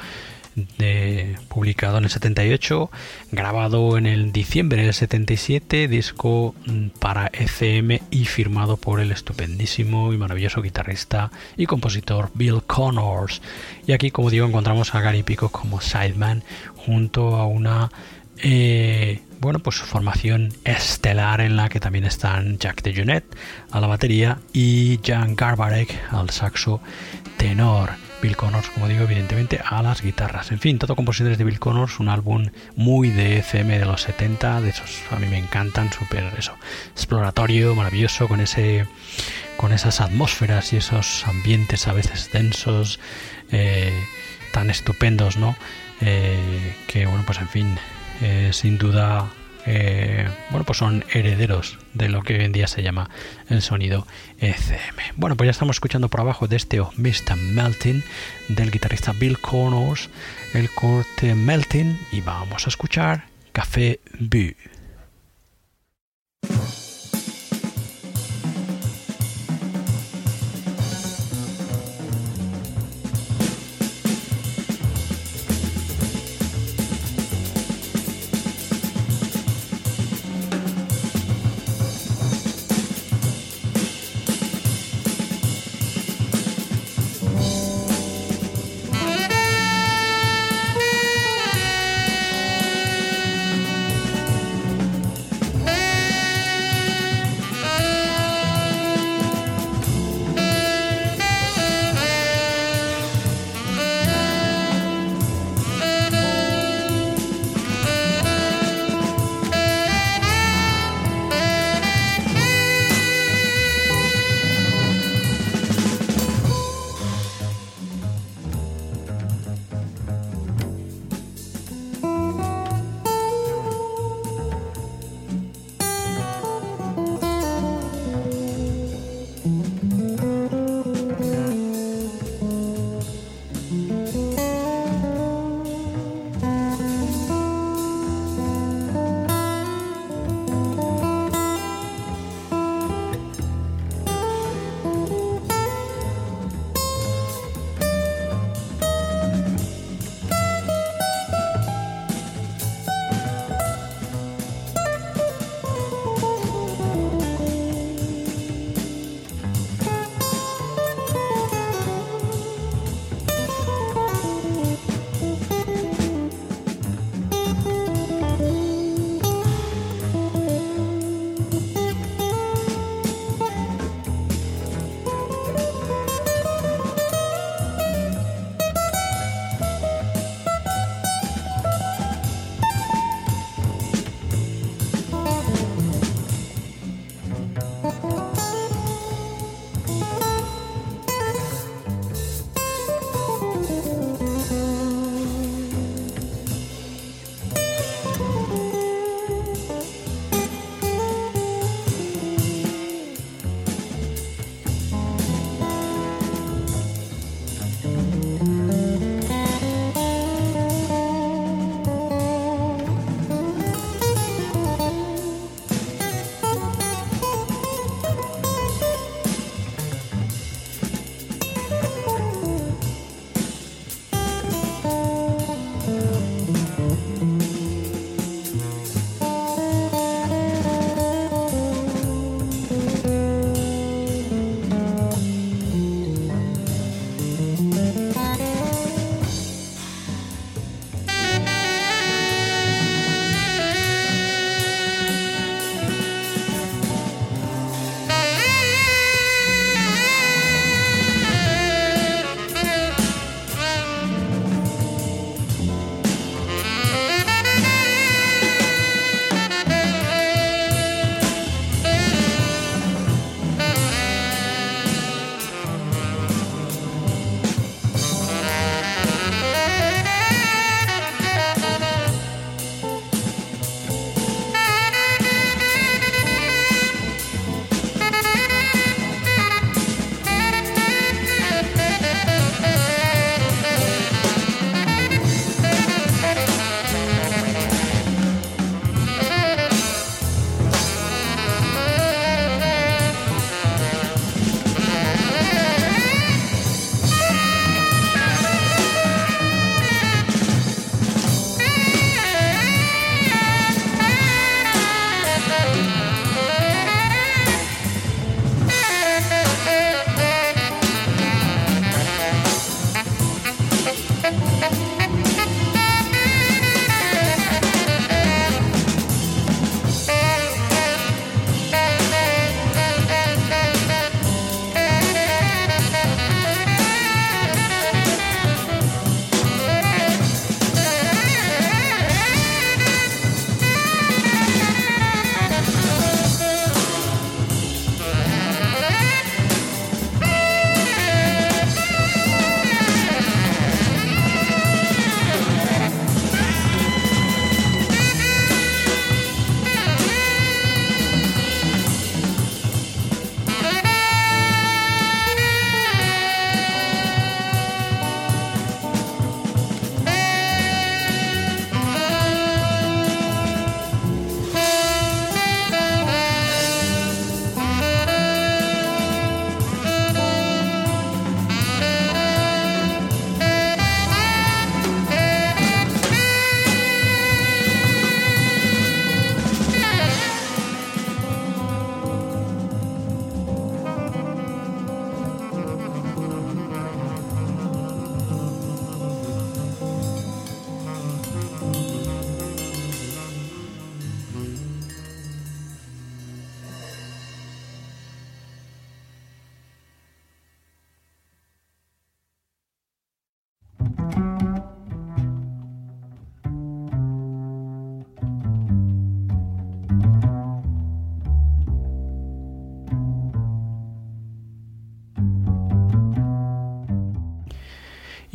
S1: de, publicado en el 78, grabado en el diciembre del 77, disco para ECM y firmado por el estupendísimo y maravilloso guitarrista y compositor Bill Connors. Y aquí, como digo, encontramos a Gary Pico como sideman junto a una eh, bueno, pues formación estelar en la que también están Jack DeJohnette a la batería y Jan Garbarek al saxo tenor. Bill Connors, como digo, evidentemente a las guitarras. En fin, todo compositores de Bill Connors, un álbum muy de FM de los 70, de esos a mí me encantan, súper eso, exploratorio, maravilloso, con ese con esas atmósferas y esos ambientes a veces densos, eh, tan estupendos, ¿no? Eh, que bueno, pues en fin, eh, sin duda eh, bueno, pues son herederos de lo que hoy en día se llama el sonido ECM. Bueno, pues ya estamos escuchando por abajo de este Mr. Melting del guitarrista Bill Connors, el corte Melting, y vamos a escuchar Café Bu.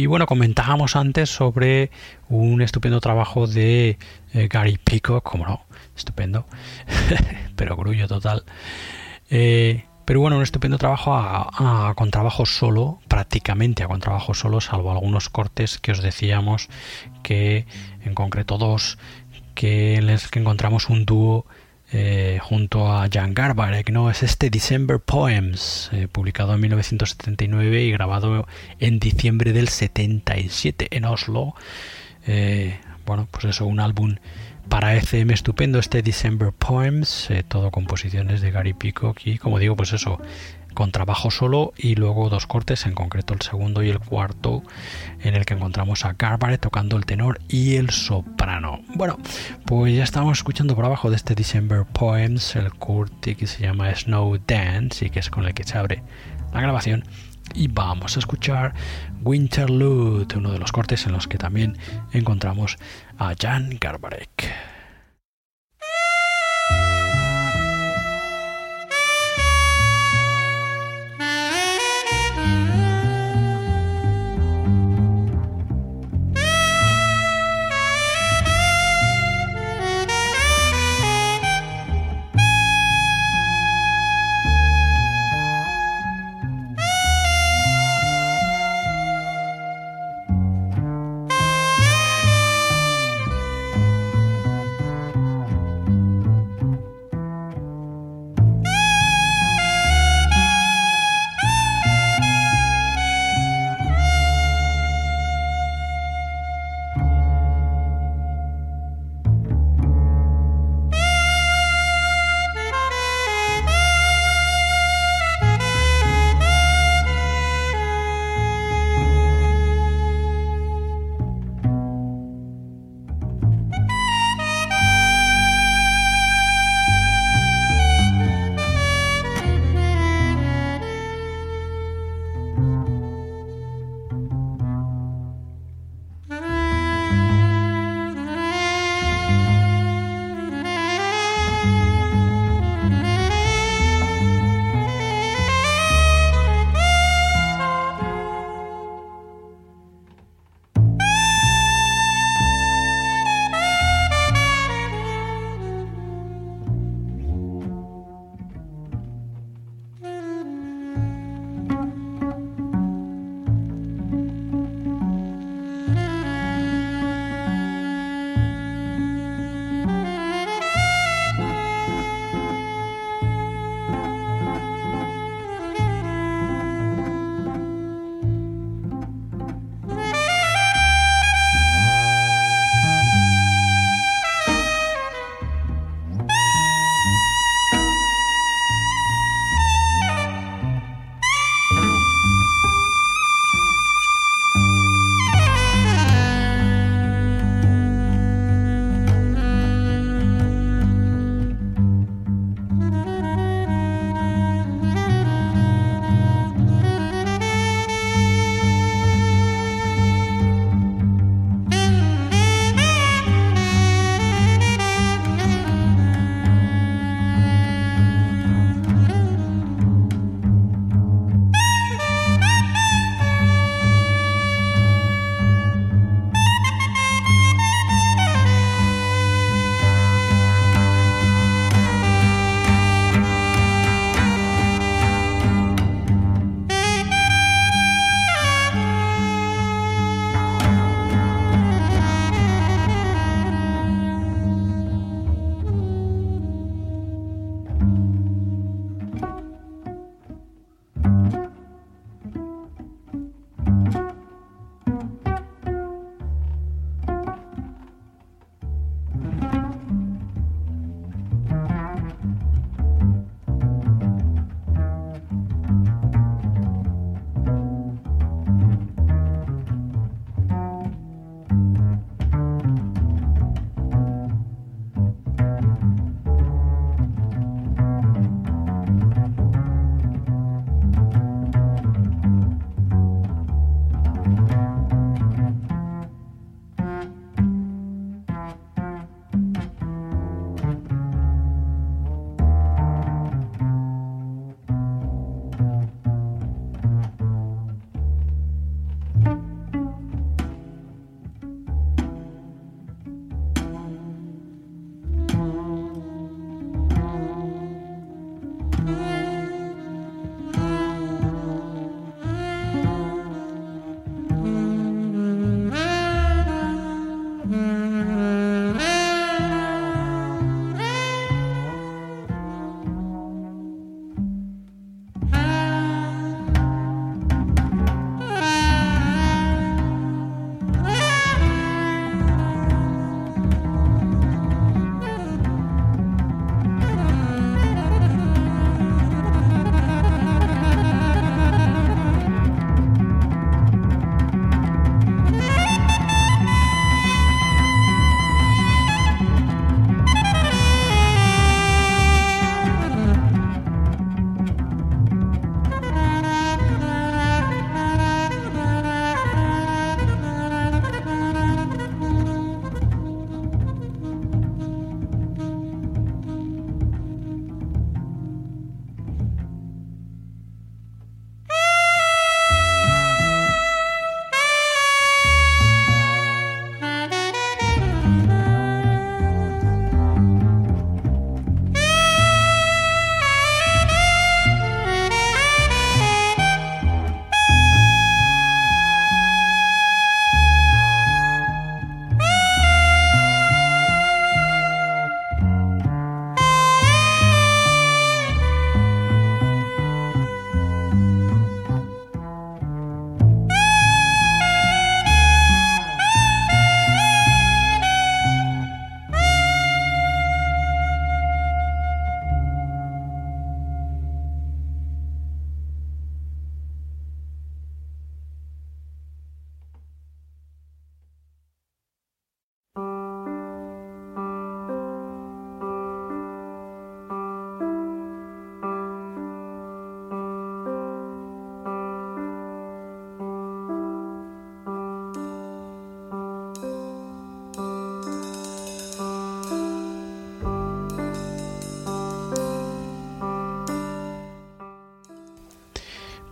S1: Y bueno, comentábamos antes sobre un estupendo trabajo de eh, Gary Pico, como no, estupendo, pero grullo total. Eh, pero bueno, un estupendo trabajo a, con trabajo solo, prácticamente a con trabajo solo, salvo algunos cortes que os decíamos que en concreto dos, que en los que encontramos un dúo eh, junto a Jan Garbarek, ¿no? Es este December Poems, eh, publicado en 1979 y grabado en diciembre del 77 en Oslo. Eh, bueno, pues eso, un álbum para ECM estupendo, este December Poems, todo composiciones de Gary Peacock y como digo, pues eso, con trabajo solo y luego dos cortes, en concreto el segundo y el cuarto, en el que encontramos a Garbarek tocando el tenor y el soprano. Bueno, pues ya estamos escuchando por abajo de este December Poems el corte que se llama Snow Dance y que es con el que se abre la grabación. Y vamos a escuchar Winterlude, uno de los cortes en los que también encontramos a Jan Garbarek.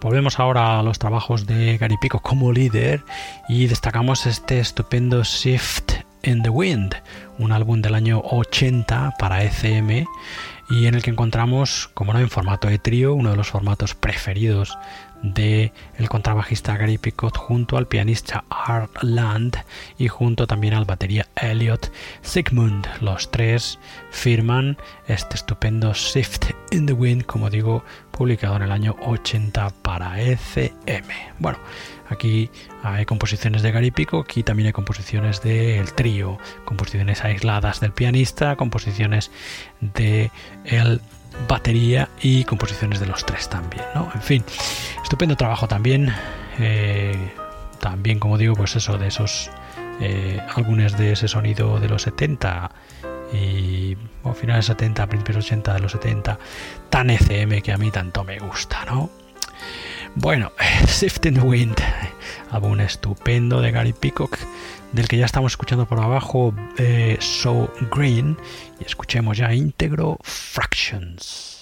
S1: Volvemos ahora a los trabajos de Gary Pico como líder y destacamos este estupendo Shift in the Wind, un álbum del año 80 para ECM y en el que encontramos, como no, en formato de trío, uno de los formatos preferidos de el contrabajista Gary Picot junto al pianista Art Land y junto también al batería Elliot Sigmund. Los tres firman este estupendo Shift in the Wind, como digo, publicado en el año 80 para ECM. Bueno, aquí hay composiciones de Gary Pico, aquí también hay composiciones del trío, composiciones aisladas del pianista, composiciones de el batería y composiciones de los tres también, ¿no? En fin, estupendo trabajo también. Eh, también, como digo, pues eso, de esos eh, álbumes de ese sonido de los 70 y o finales 70, principios 80 de los 70, tan ECM que a mí tanto me gusta, ¿no? Bueno, Shift in the Wind, álbum estupendo de Gary Peacock, del que ya estamos escuchando por abajo eh, So Green, y escuchemos ya íntegro Fractions.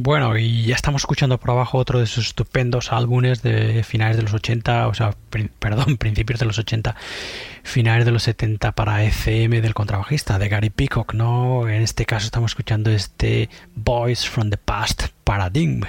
S1: Bueno, y ya estamos escuchando por abajo otro de sus estupendos álbumes de finales de los 80, o sea, perdón, principios de los 80, finales de los 70 para ECM del contrabajista, de Gary Peacock, ¿no? En este caso estamos escuchando este Boys from the Past Paradigm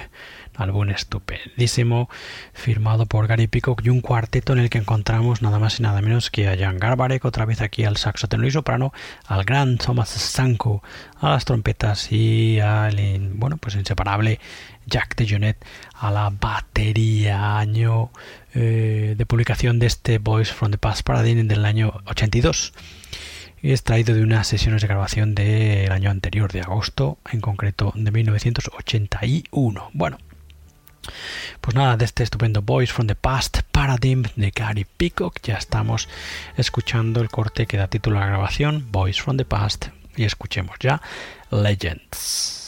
S1: álbum estupendísimo firmado por Gary Peacock y un cuarteto en el que encontramos nada más y nada menos que a Jan Garbarek, otra vez aquí al saxo tenor y soprano, al gran Thomas Sanko a las trompetas y al bueno pues inseparable Jack DeJohnette a la batería año eh, de publicación de este Voice from the Past Paradigm del año 82 extraído de unas sesiones de grabación del año anterior, de agosto, en concreto de 1981. Bueno, pues nada, de este estupendo Voice from the Past Paradigm de Gary Peacock, ya estamos escuchando el corte que da título a la grabación, Voice from the Past, y escuchemos ya Legends.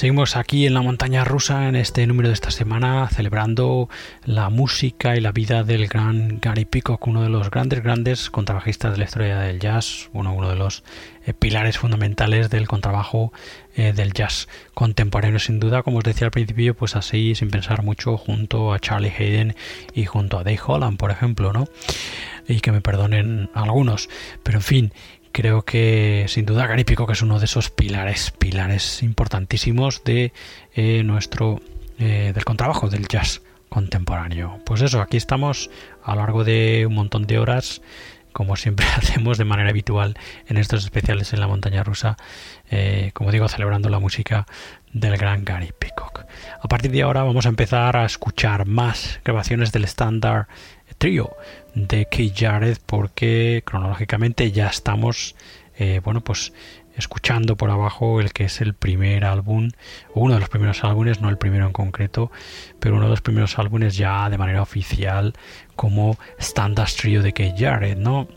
S1: Seguimos aquí en la montaña rusa en este número de esta semana celebrando la música y la vida del gran Gary Peacock, uno de los grandes, grandes contrabajistas de la historia del jazz, uno, uno de los eh, pilares fundamentales del contrabajo eh, del jazz contemporáneo sin duda, como os decía al principio, pues así sin pensar mucho junto a Charlie Hayden y junto a Dave Holland, por ejemplo, ¿no? Y que me perdonen algunos, pero en fin, creo que sin duda Gary que es uno de esos pilares, pilares importantísimos de eh, nuestro eh, del contrabajo del jazz contemporáneo. Pues eso, aquí estamos a lo largo de un montón de horas, como siempre hacemos de manera habitual en estos especiales en la montaña rusa, eh, como digo, celebrando la música del gran Gary Peacock. A partir de ahora vamos a empezar a escuchar más grabaciones del estándar trío de Keith Jarrett porque cronológicamente ya estamos eh, bueno pues escuchando por abajo el que es el primer álbum uno de los primeros álbumes no el primero en concreto pero uno de los primeros álbumes ya de manera oficial como Standard Trio de Keith Jarrett no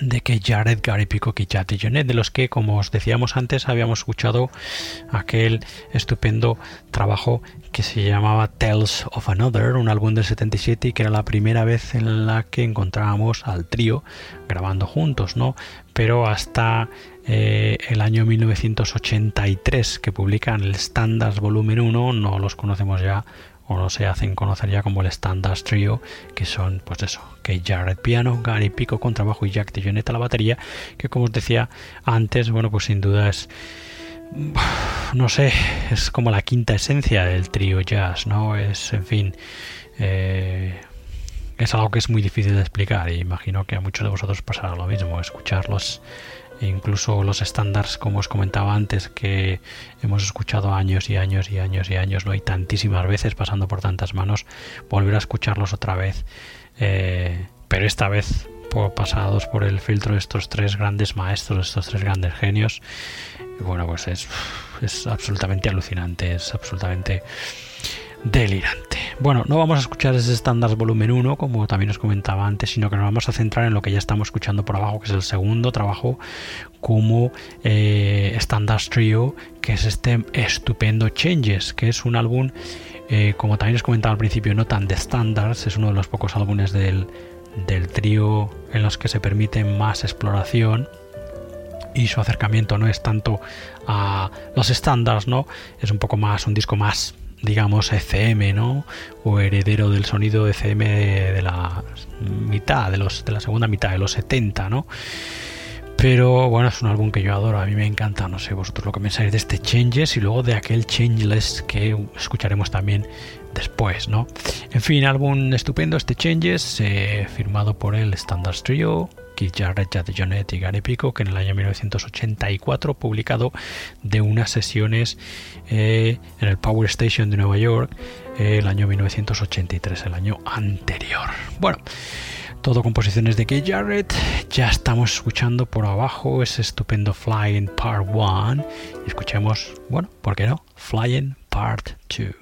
S1: de que Jared, Gary Pico y Jonet, de los que, como os decíamos antes, habíamos escuchado aquel estupendo trabajo que se llamaba Tales of Another, un álbum del 77 y que era la primera vez en la que encontrábamos al trío grabando juntos, ¿no? Pero hasta eh, el año 1983 que publican el Standards Volumen 1 no los conocemos ya o se hacen conocer ya como el Standards Trio, que son, pues eso, Kate Jarrett piano, Gary Pico con trabajo y Jack Tillonetta la batería, que como os decía antes, bueno, pues sin duda es no sé, es como la quinta esencia del trío jazz, ¿no? Es, en fin, eh, es algo que es muy difícil de explicar y imagino que a muchos de vosotros pasará lo mismo, escucharlos e incluso los estándares, como os comentaba antes, que hemos escuchado años y años y años y años, no hay tantísimas veces pasando por tantas manos, volver a escucharlos otra vez, eh, pero esta vez pasados por el filtro de estos tres grandes maestros, estos tres grandes genios, bueno, pues es, es absolutamente alucinante, es absolutamente delirante. Bueno, no vamos a escuchar ese estándar volumen 1, como también os comentaba antes, sino que nos vamos a centrar en lo que ya estamos escuchando por abajo, que es el segundo trabajo como eh, Trio, que es este estupendo Changes, que es un álbum, eh, como también os comentaba al principio, no tan de standards, es uno de los pocos álbumes del, del trío en los que se permite más exploración y su acercamiento no es tanto a los estándares, ¿no? Es un poco más, un disco más digamos, ECM, ¿no? O heredero del sonido ECM de, la mitad, de, los, de la segunda mitad, de los 70, ¿no? Pero bueno, es un álbum que yo adoro, a mí me encanta, no sé vosotros lo que pensáis de este Changes y luego de aquel Changeless que escucharemos también después, ¿no? En fin, álbum estupendo este Changes, eh, firmado por el Standard Trio, Keith Jarrett, Jade Jonet y Gary que en el año 1984 publicado de unas sesiones eh, en el Power Station de Nueva York eh, el año 1983, el año anterior. Bueno, todo composiciones de Keith Jarrett. Ya estamos escuchando por abajo ese estupendo Flying Part 1 y escuchemos, bueno, ¿por qué no? Flying Part 2.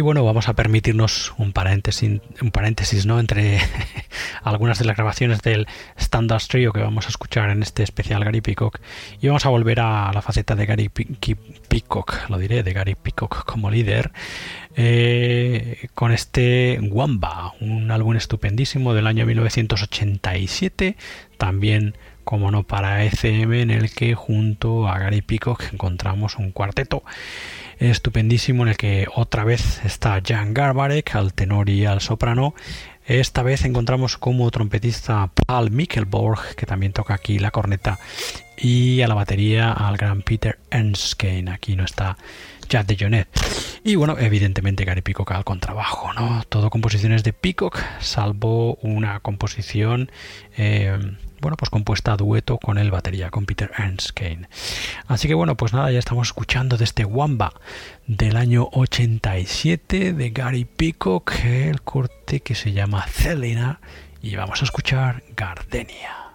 S1: Y bueno, vamos a permitirnos un paréntesis, ¿no? entre algunas de las grabaciones del Standard Trio que vamos a escuchar en este especial Gary Peacock y vamos a volver a la faceta de Gary Peacock, lo diré, de Gary Peacock como líder, eh, con este Wamba, un álbum estupendísimo del año 1987, también como no para ECM, en el que junto a Gary Peacock encontramos un cuarteto estupendísimo en el que otra vez está Jan Garbarek al tenor y al soprano. Esta vez encontramos como trompetista Paul Mikkelborg, que también toca aquí la corneta, y a la batería al gran Peter Ernskane. Aquí no está Y bueno, evidentemente Gary Peacock al contrabajo, ¿no? Todo composiciones de Peacock, salvo una composición eh, bueno, pues compuesta a dueto con el batería, con Peter Ernst Kane. Así que bueno, pues nada, ya estamos escuchando de este Wamba del año 87 de Gary Peacock, el corte que se llama Celina, y vamos a escuchar Gardenia.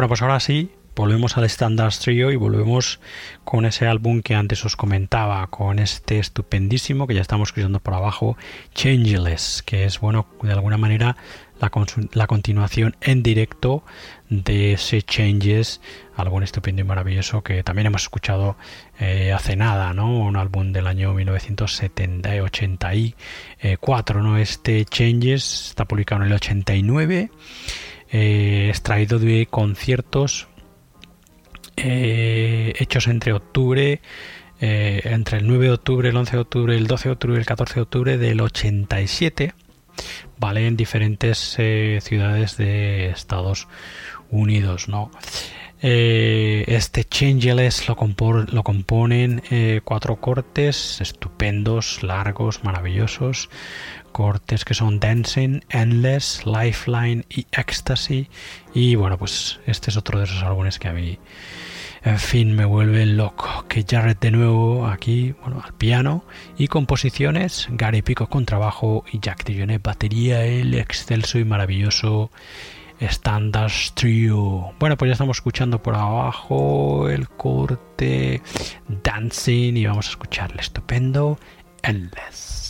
S1: Bueno, pues ahora sí, volvemos al Standard Trio y volvemos con ese álbum que antes os comentaba, con este estupendísimo que ya estamos escuchando por abajo, Changeless, que es, bueno, de alguna manera la, continuación en directo de ese Changes, álbum estupendo y maravilloso que también hemos escuchado eh, hace nada, ¿no? Un álbum del año 1984, ¿no? Este Changes está publicado en el 89 eh, extraído de conciertos eh, hechos entre octubre, eh, entre el 9 de octubre, el 11 de octubre, el 12 de octubre y el 14 de octubre del 87, ¿vale? En diferentes ciudades de Estados Unidos, ¿no? este Changeless lo, lo componen cuatro cortes estupendos, largos, maravillosos, cortes que son Dancing, Endless, Lifeline y Ecstasy. Y bueno, pues este es otro de esos álbumes que a mí, en fin, me vuelve loco. Que Jarrett de nuevo aquí, bueno, al piano y composiciones, Gary Pico con trabajo y Jack Dionnet batería, el excelso y maravilloso Standard Trio. Bueno, pues ya estamos escuchando por abajo el corte Dancing y vamos a escuchar el estupendo Endless.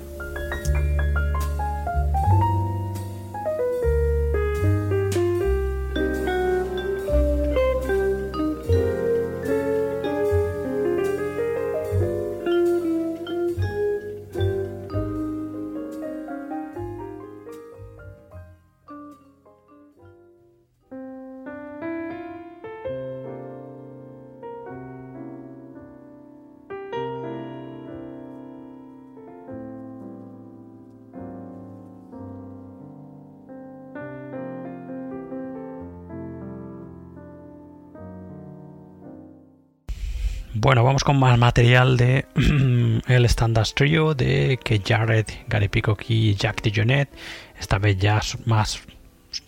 S1: Con más material de el Standard Trio de que Jared, Gary Peacock y Jack DeJohnette. Esta vez ya más,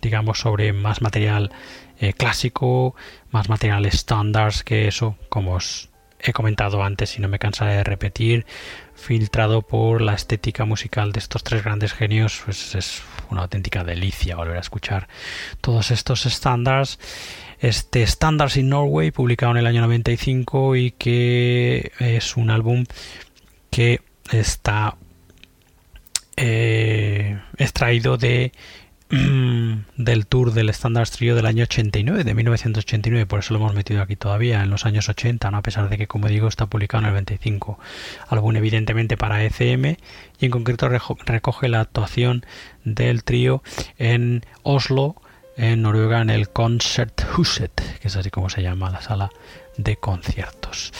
S1: digamos, sobre más material eh, clásico, más material estándares que eso, como os he comentado antes y no me cansaré de repetir, filtrado por la estética musical de estos tres grandes genios, pues es una auténtica delicia volver a escuchar todos estos estándares este Standards in Norway, publicado en el año 95 y que es un álbum que está eh, extraído de del tour del Standards Trio del año 89, de 1989, por eso lo hemos metido aquí todavía, en los años 80, ¿no? a pesar de que, como digo, está publicado en el 25. Álbum evidentemente para ECM y en concreto recoge la actuación del trío en Oslo en Noruega en el Concerthuset, que es así como se llama la sala de conciertos.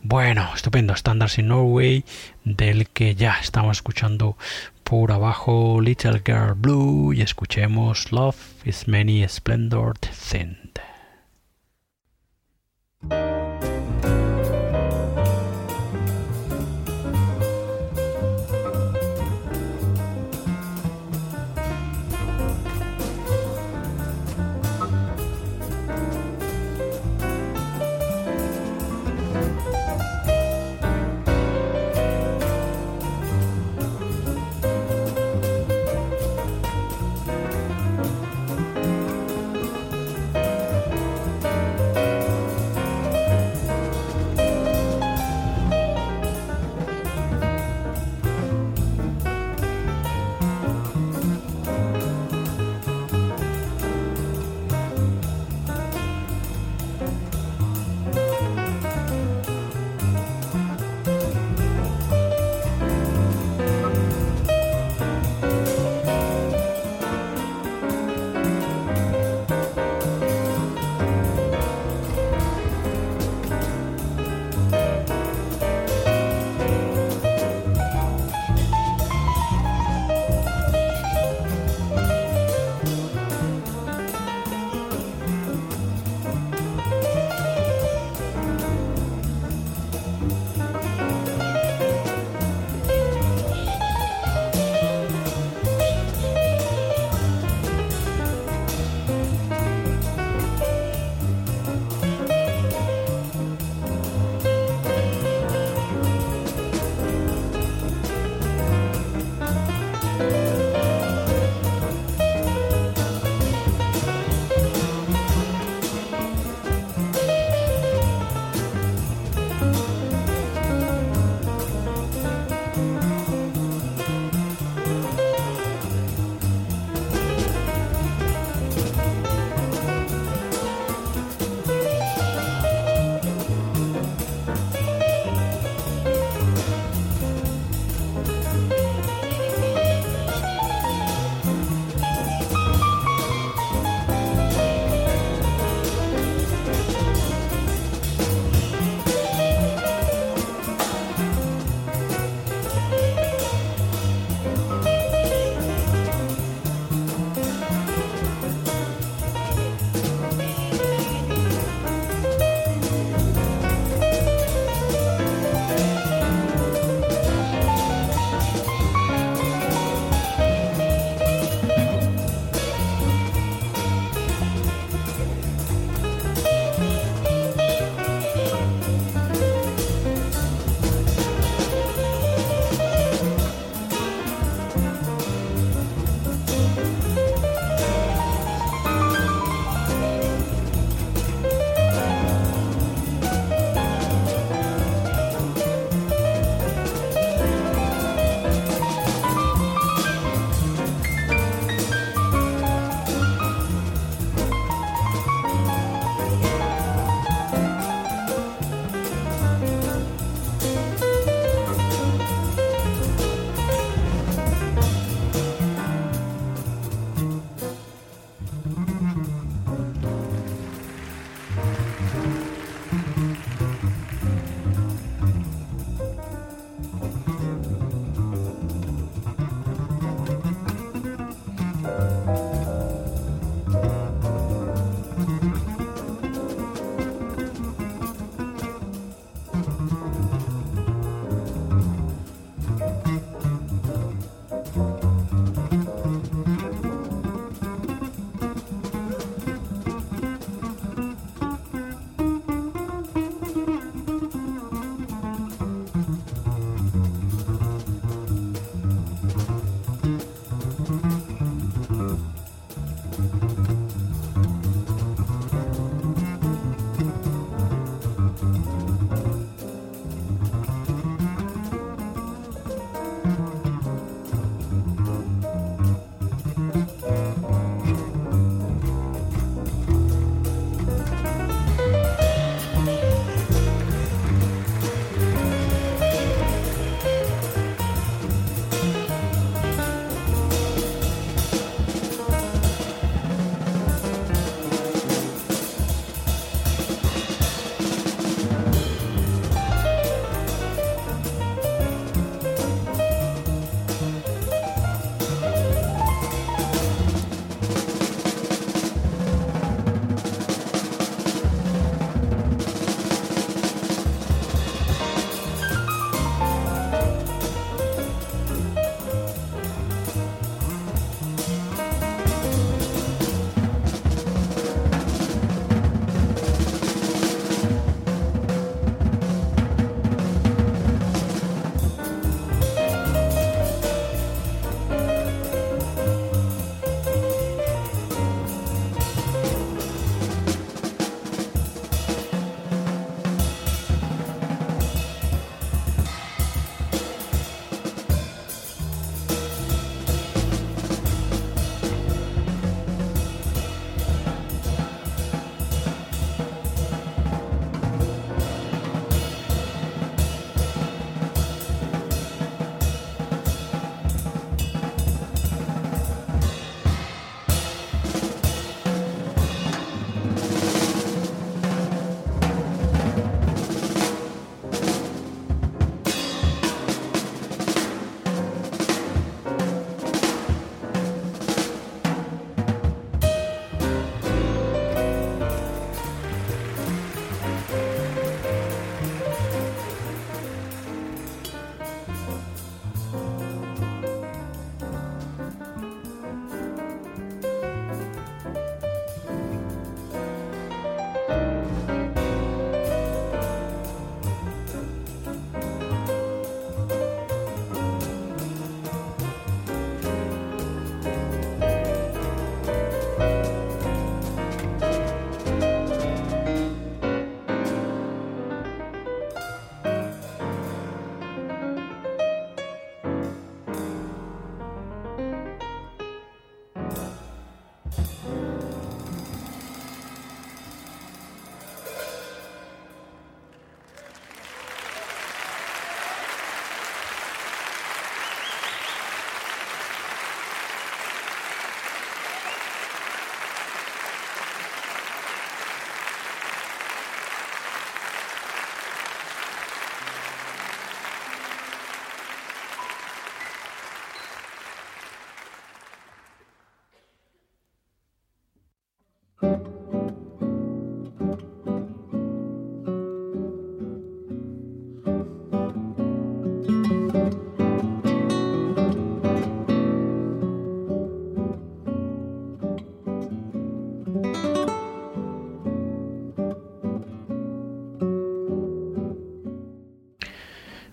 S1: Bueno, estupendo, Standards in Norway, del que ya estamos escuchando por abajo Little Girl Blue y escuchemos Love is Many Splendor Thin.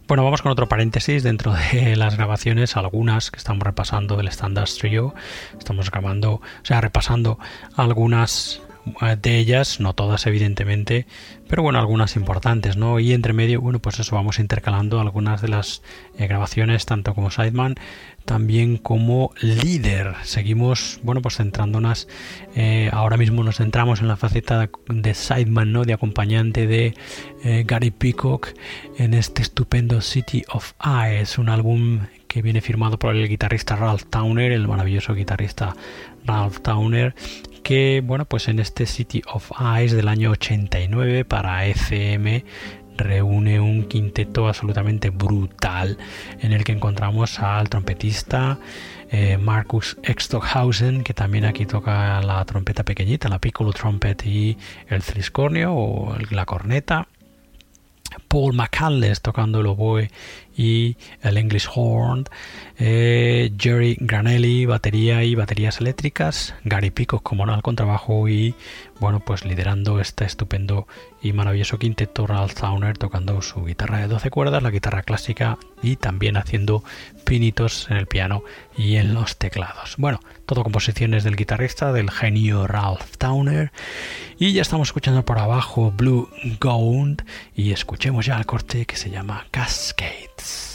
S1: Bueno, vamos con otro paréntesis dentro de las grabaciones, algunas que estamos repasando del Standard Trio. Estamos grabando, o sea, repasando algunas de ellas, no todas evidentemente, pero bueno, algunas importantes, ¿no? Y entre medio, bueno, pues eso, vamos intercalando algunas de las eh, grabaciones, tanto como Sideman, también como líder. Seguimos, bueno, pues centrándonos, eh, ahora mismo nos centramos en la faceta de Sideman, ¿no? De acompañante de Gary Peacock en este estupendo City of Eyes, un álbum que viene firmado por el guitarrista Ralph Towner, el maravilloso guitarrista Ralph Towner, que bueno, pues en este City of Eyes del año 89 para ECM reúne un quinteto absolutamente brutal en el que encontramos al trompetista eh, Marcus Extohausen que también aquí toca la trompeta pequeñita, la piccolo trumpet y el triscornio o la corneta. Paul McCandless tocando el oboe y el English Horn, eh, Jerry Granelli, batería y baterías eléctricas, Gary Pico como no al contrabajo y bueno pues liderando este estupendo y maravilloso quinteto Ralph Towner tocando su guitarra de 12 cuerdas, la guitarra clásica y también haciendo pinitos en el piano y en los teclados. Bueno, todo composiciones del guitarrista, del genio Ralph Towner y ya estamos escuchando por abajo Blue Gold y escuchemos ya el corte que se llama
S2: です。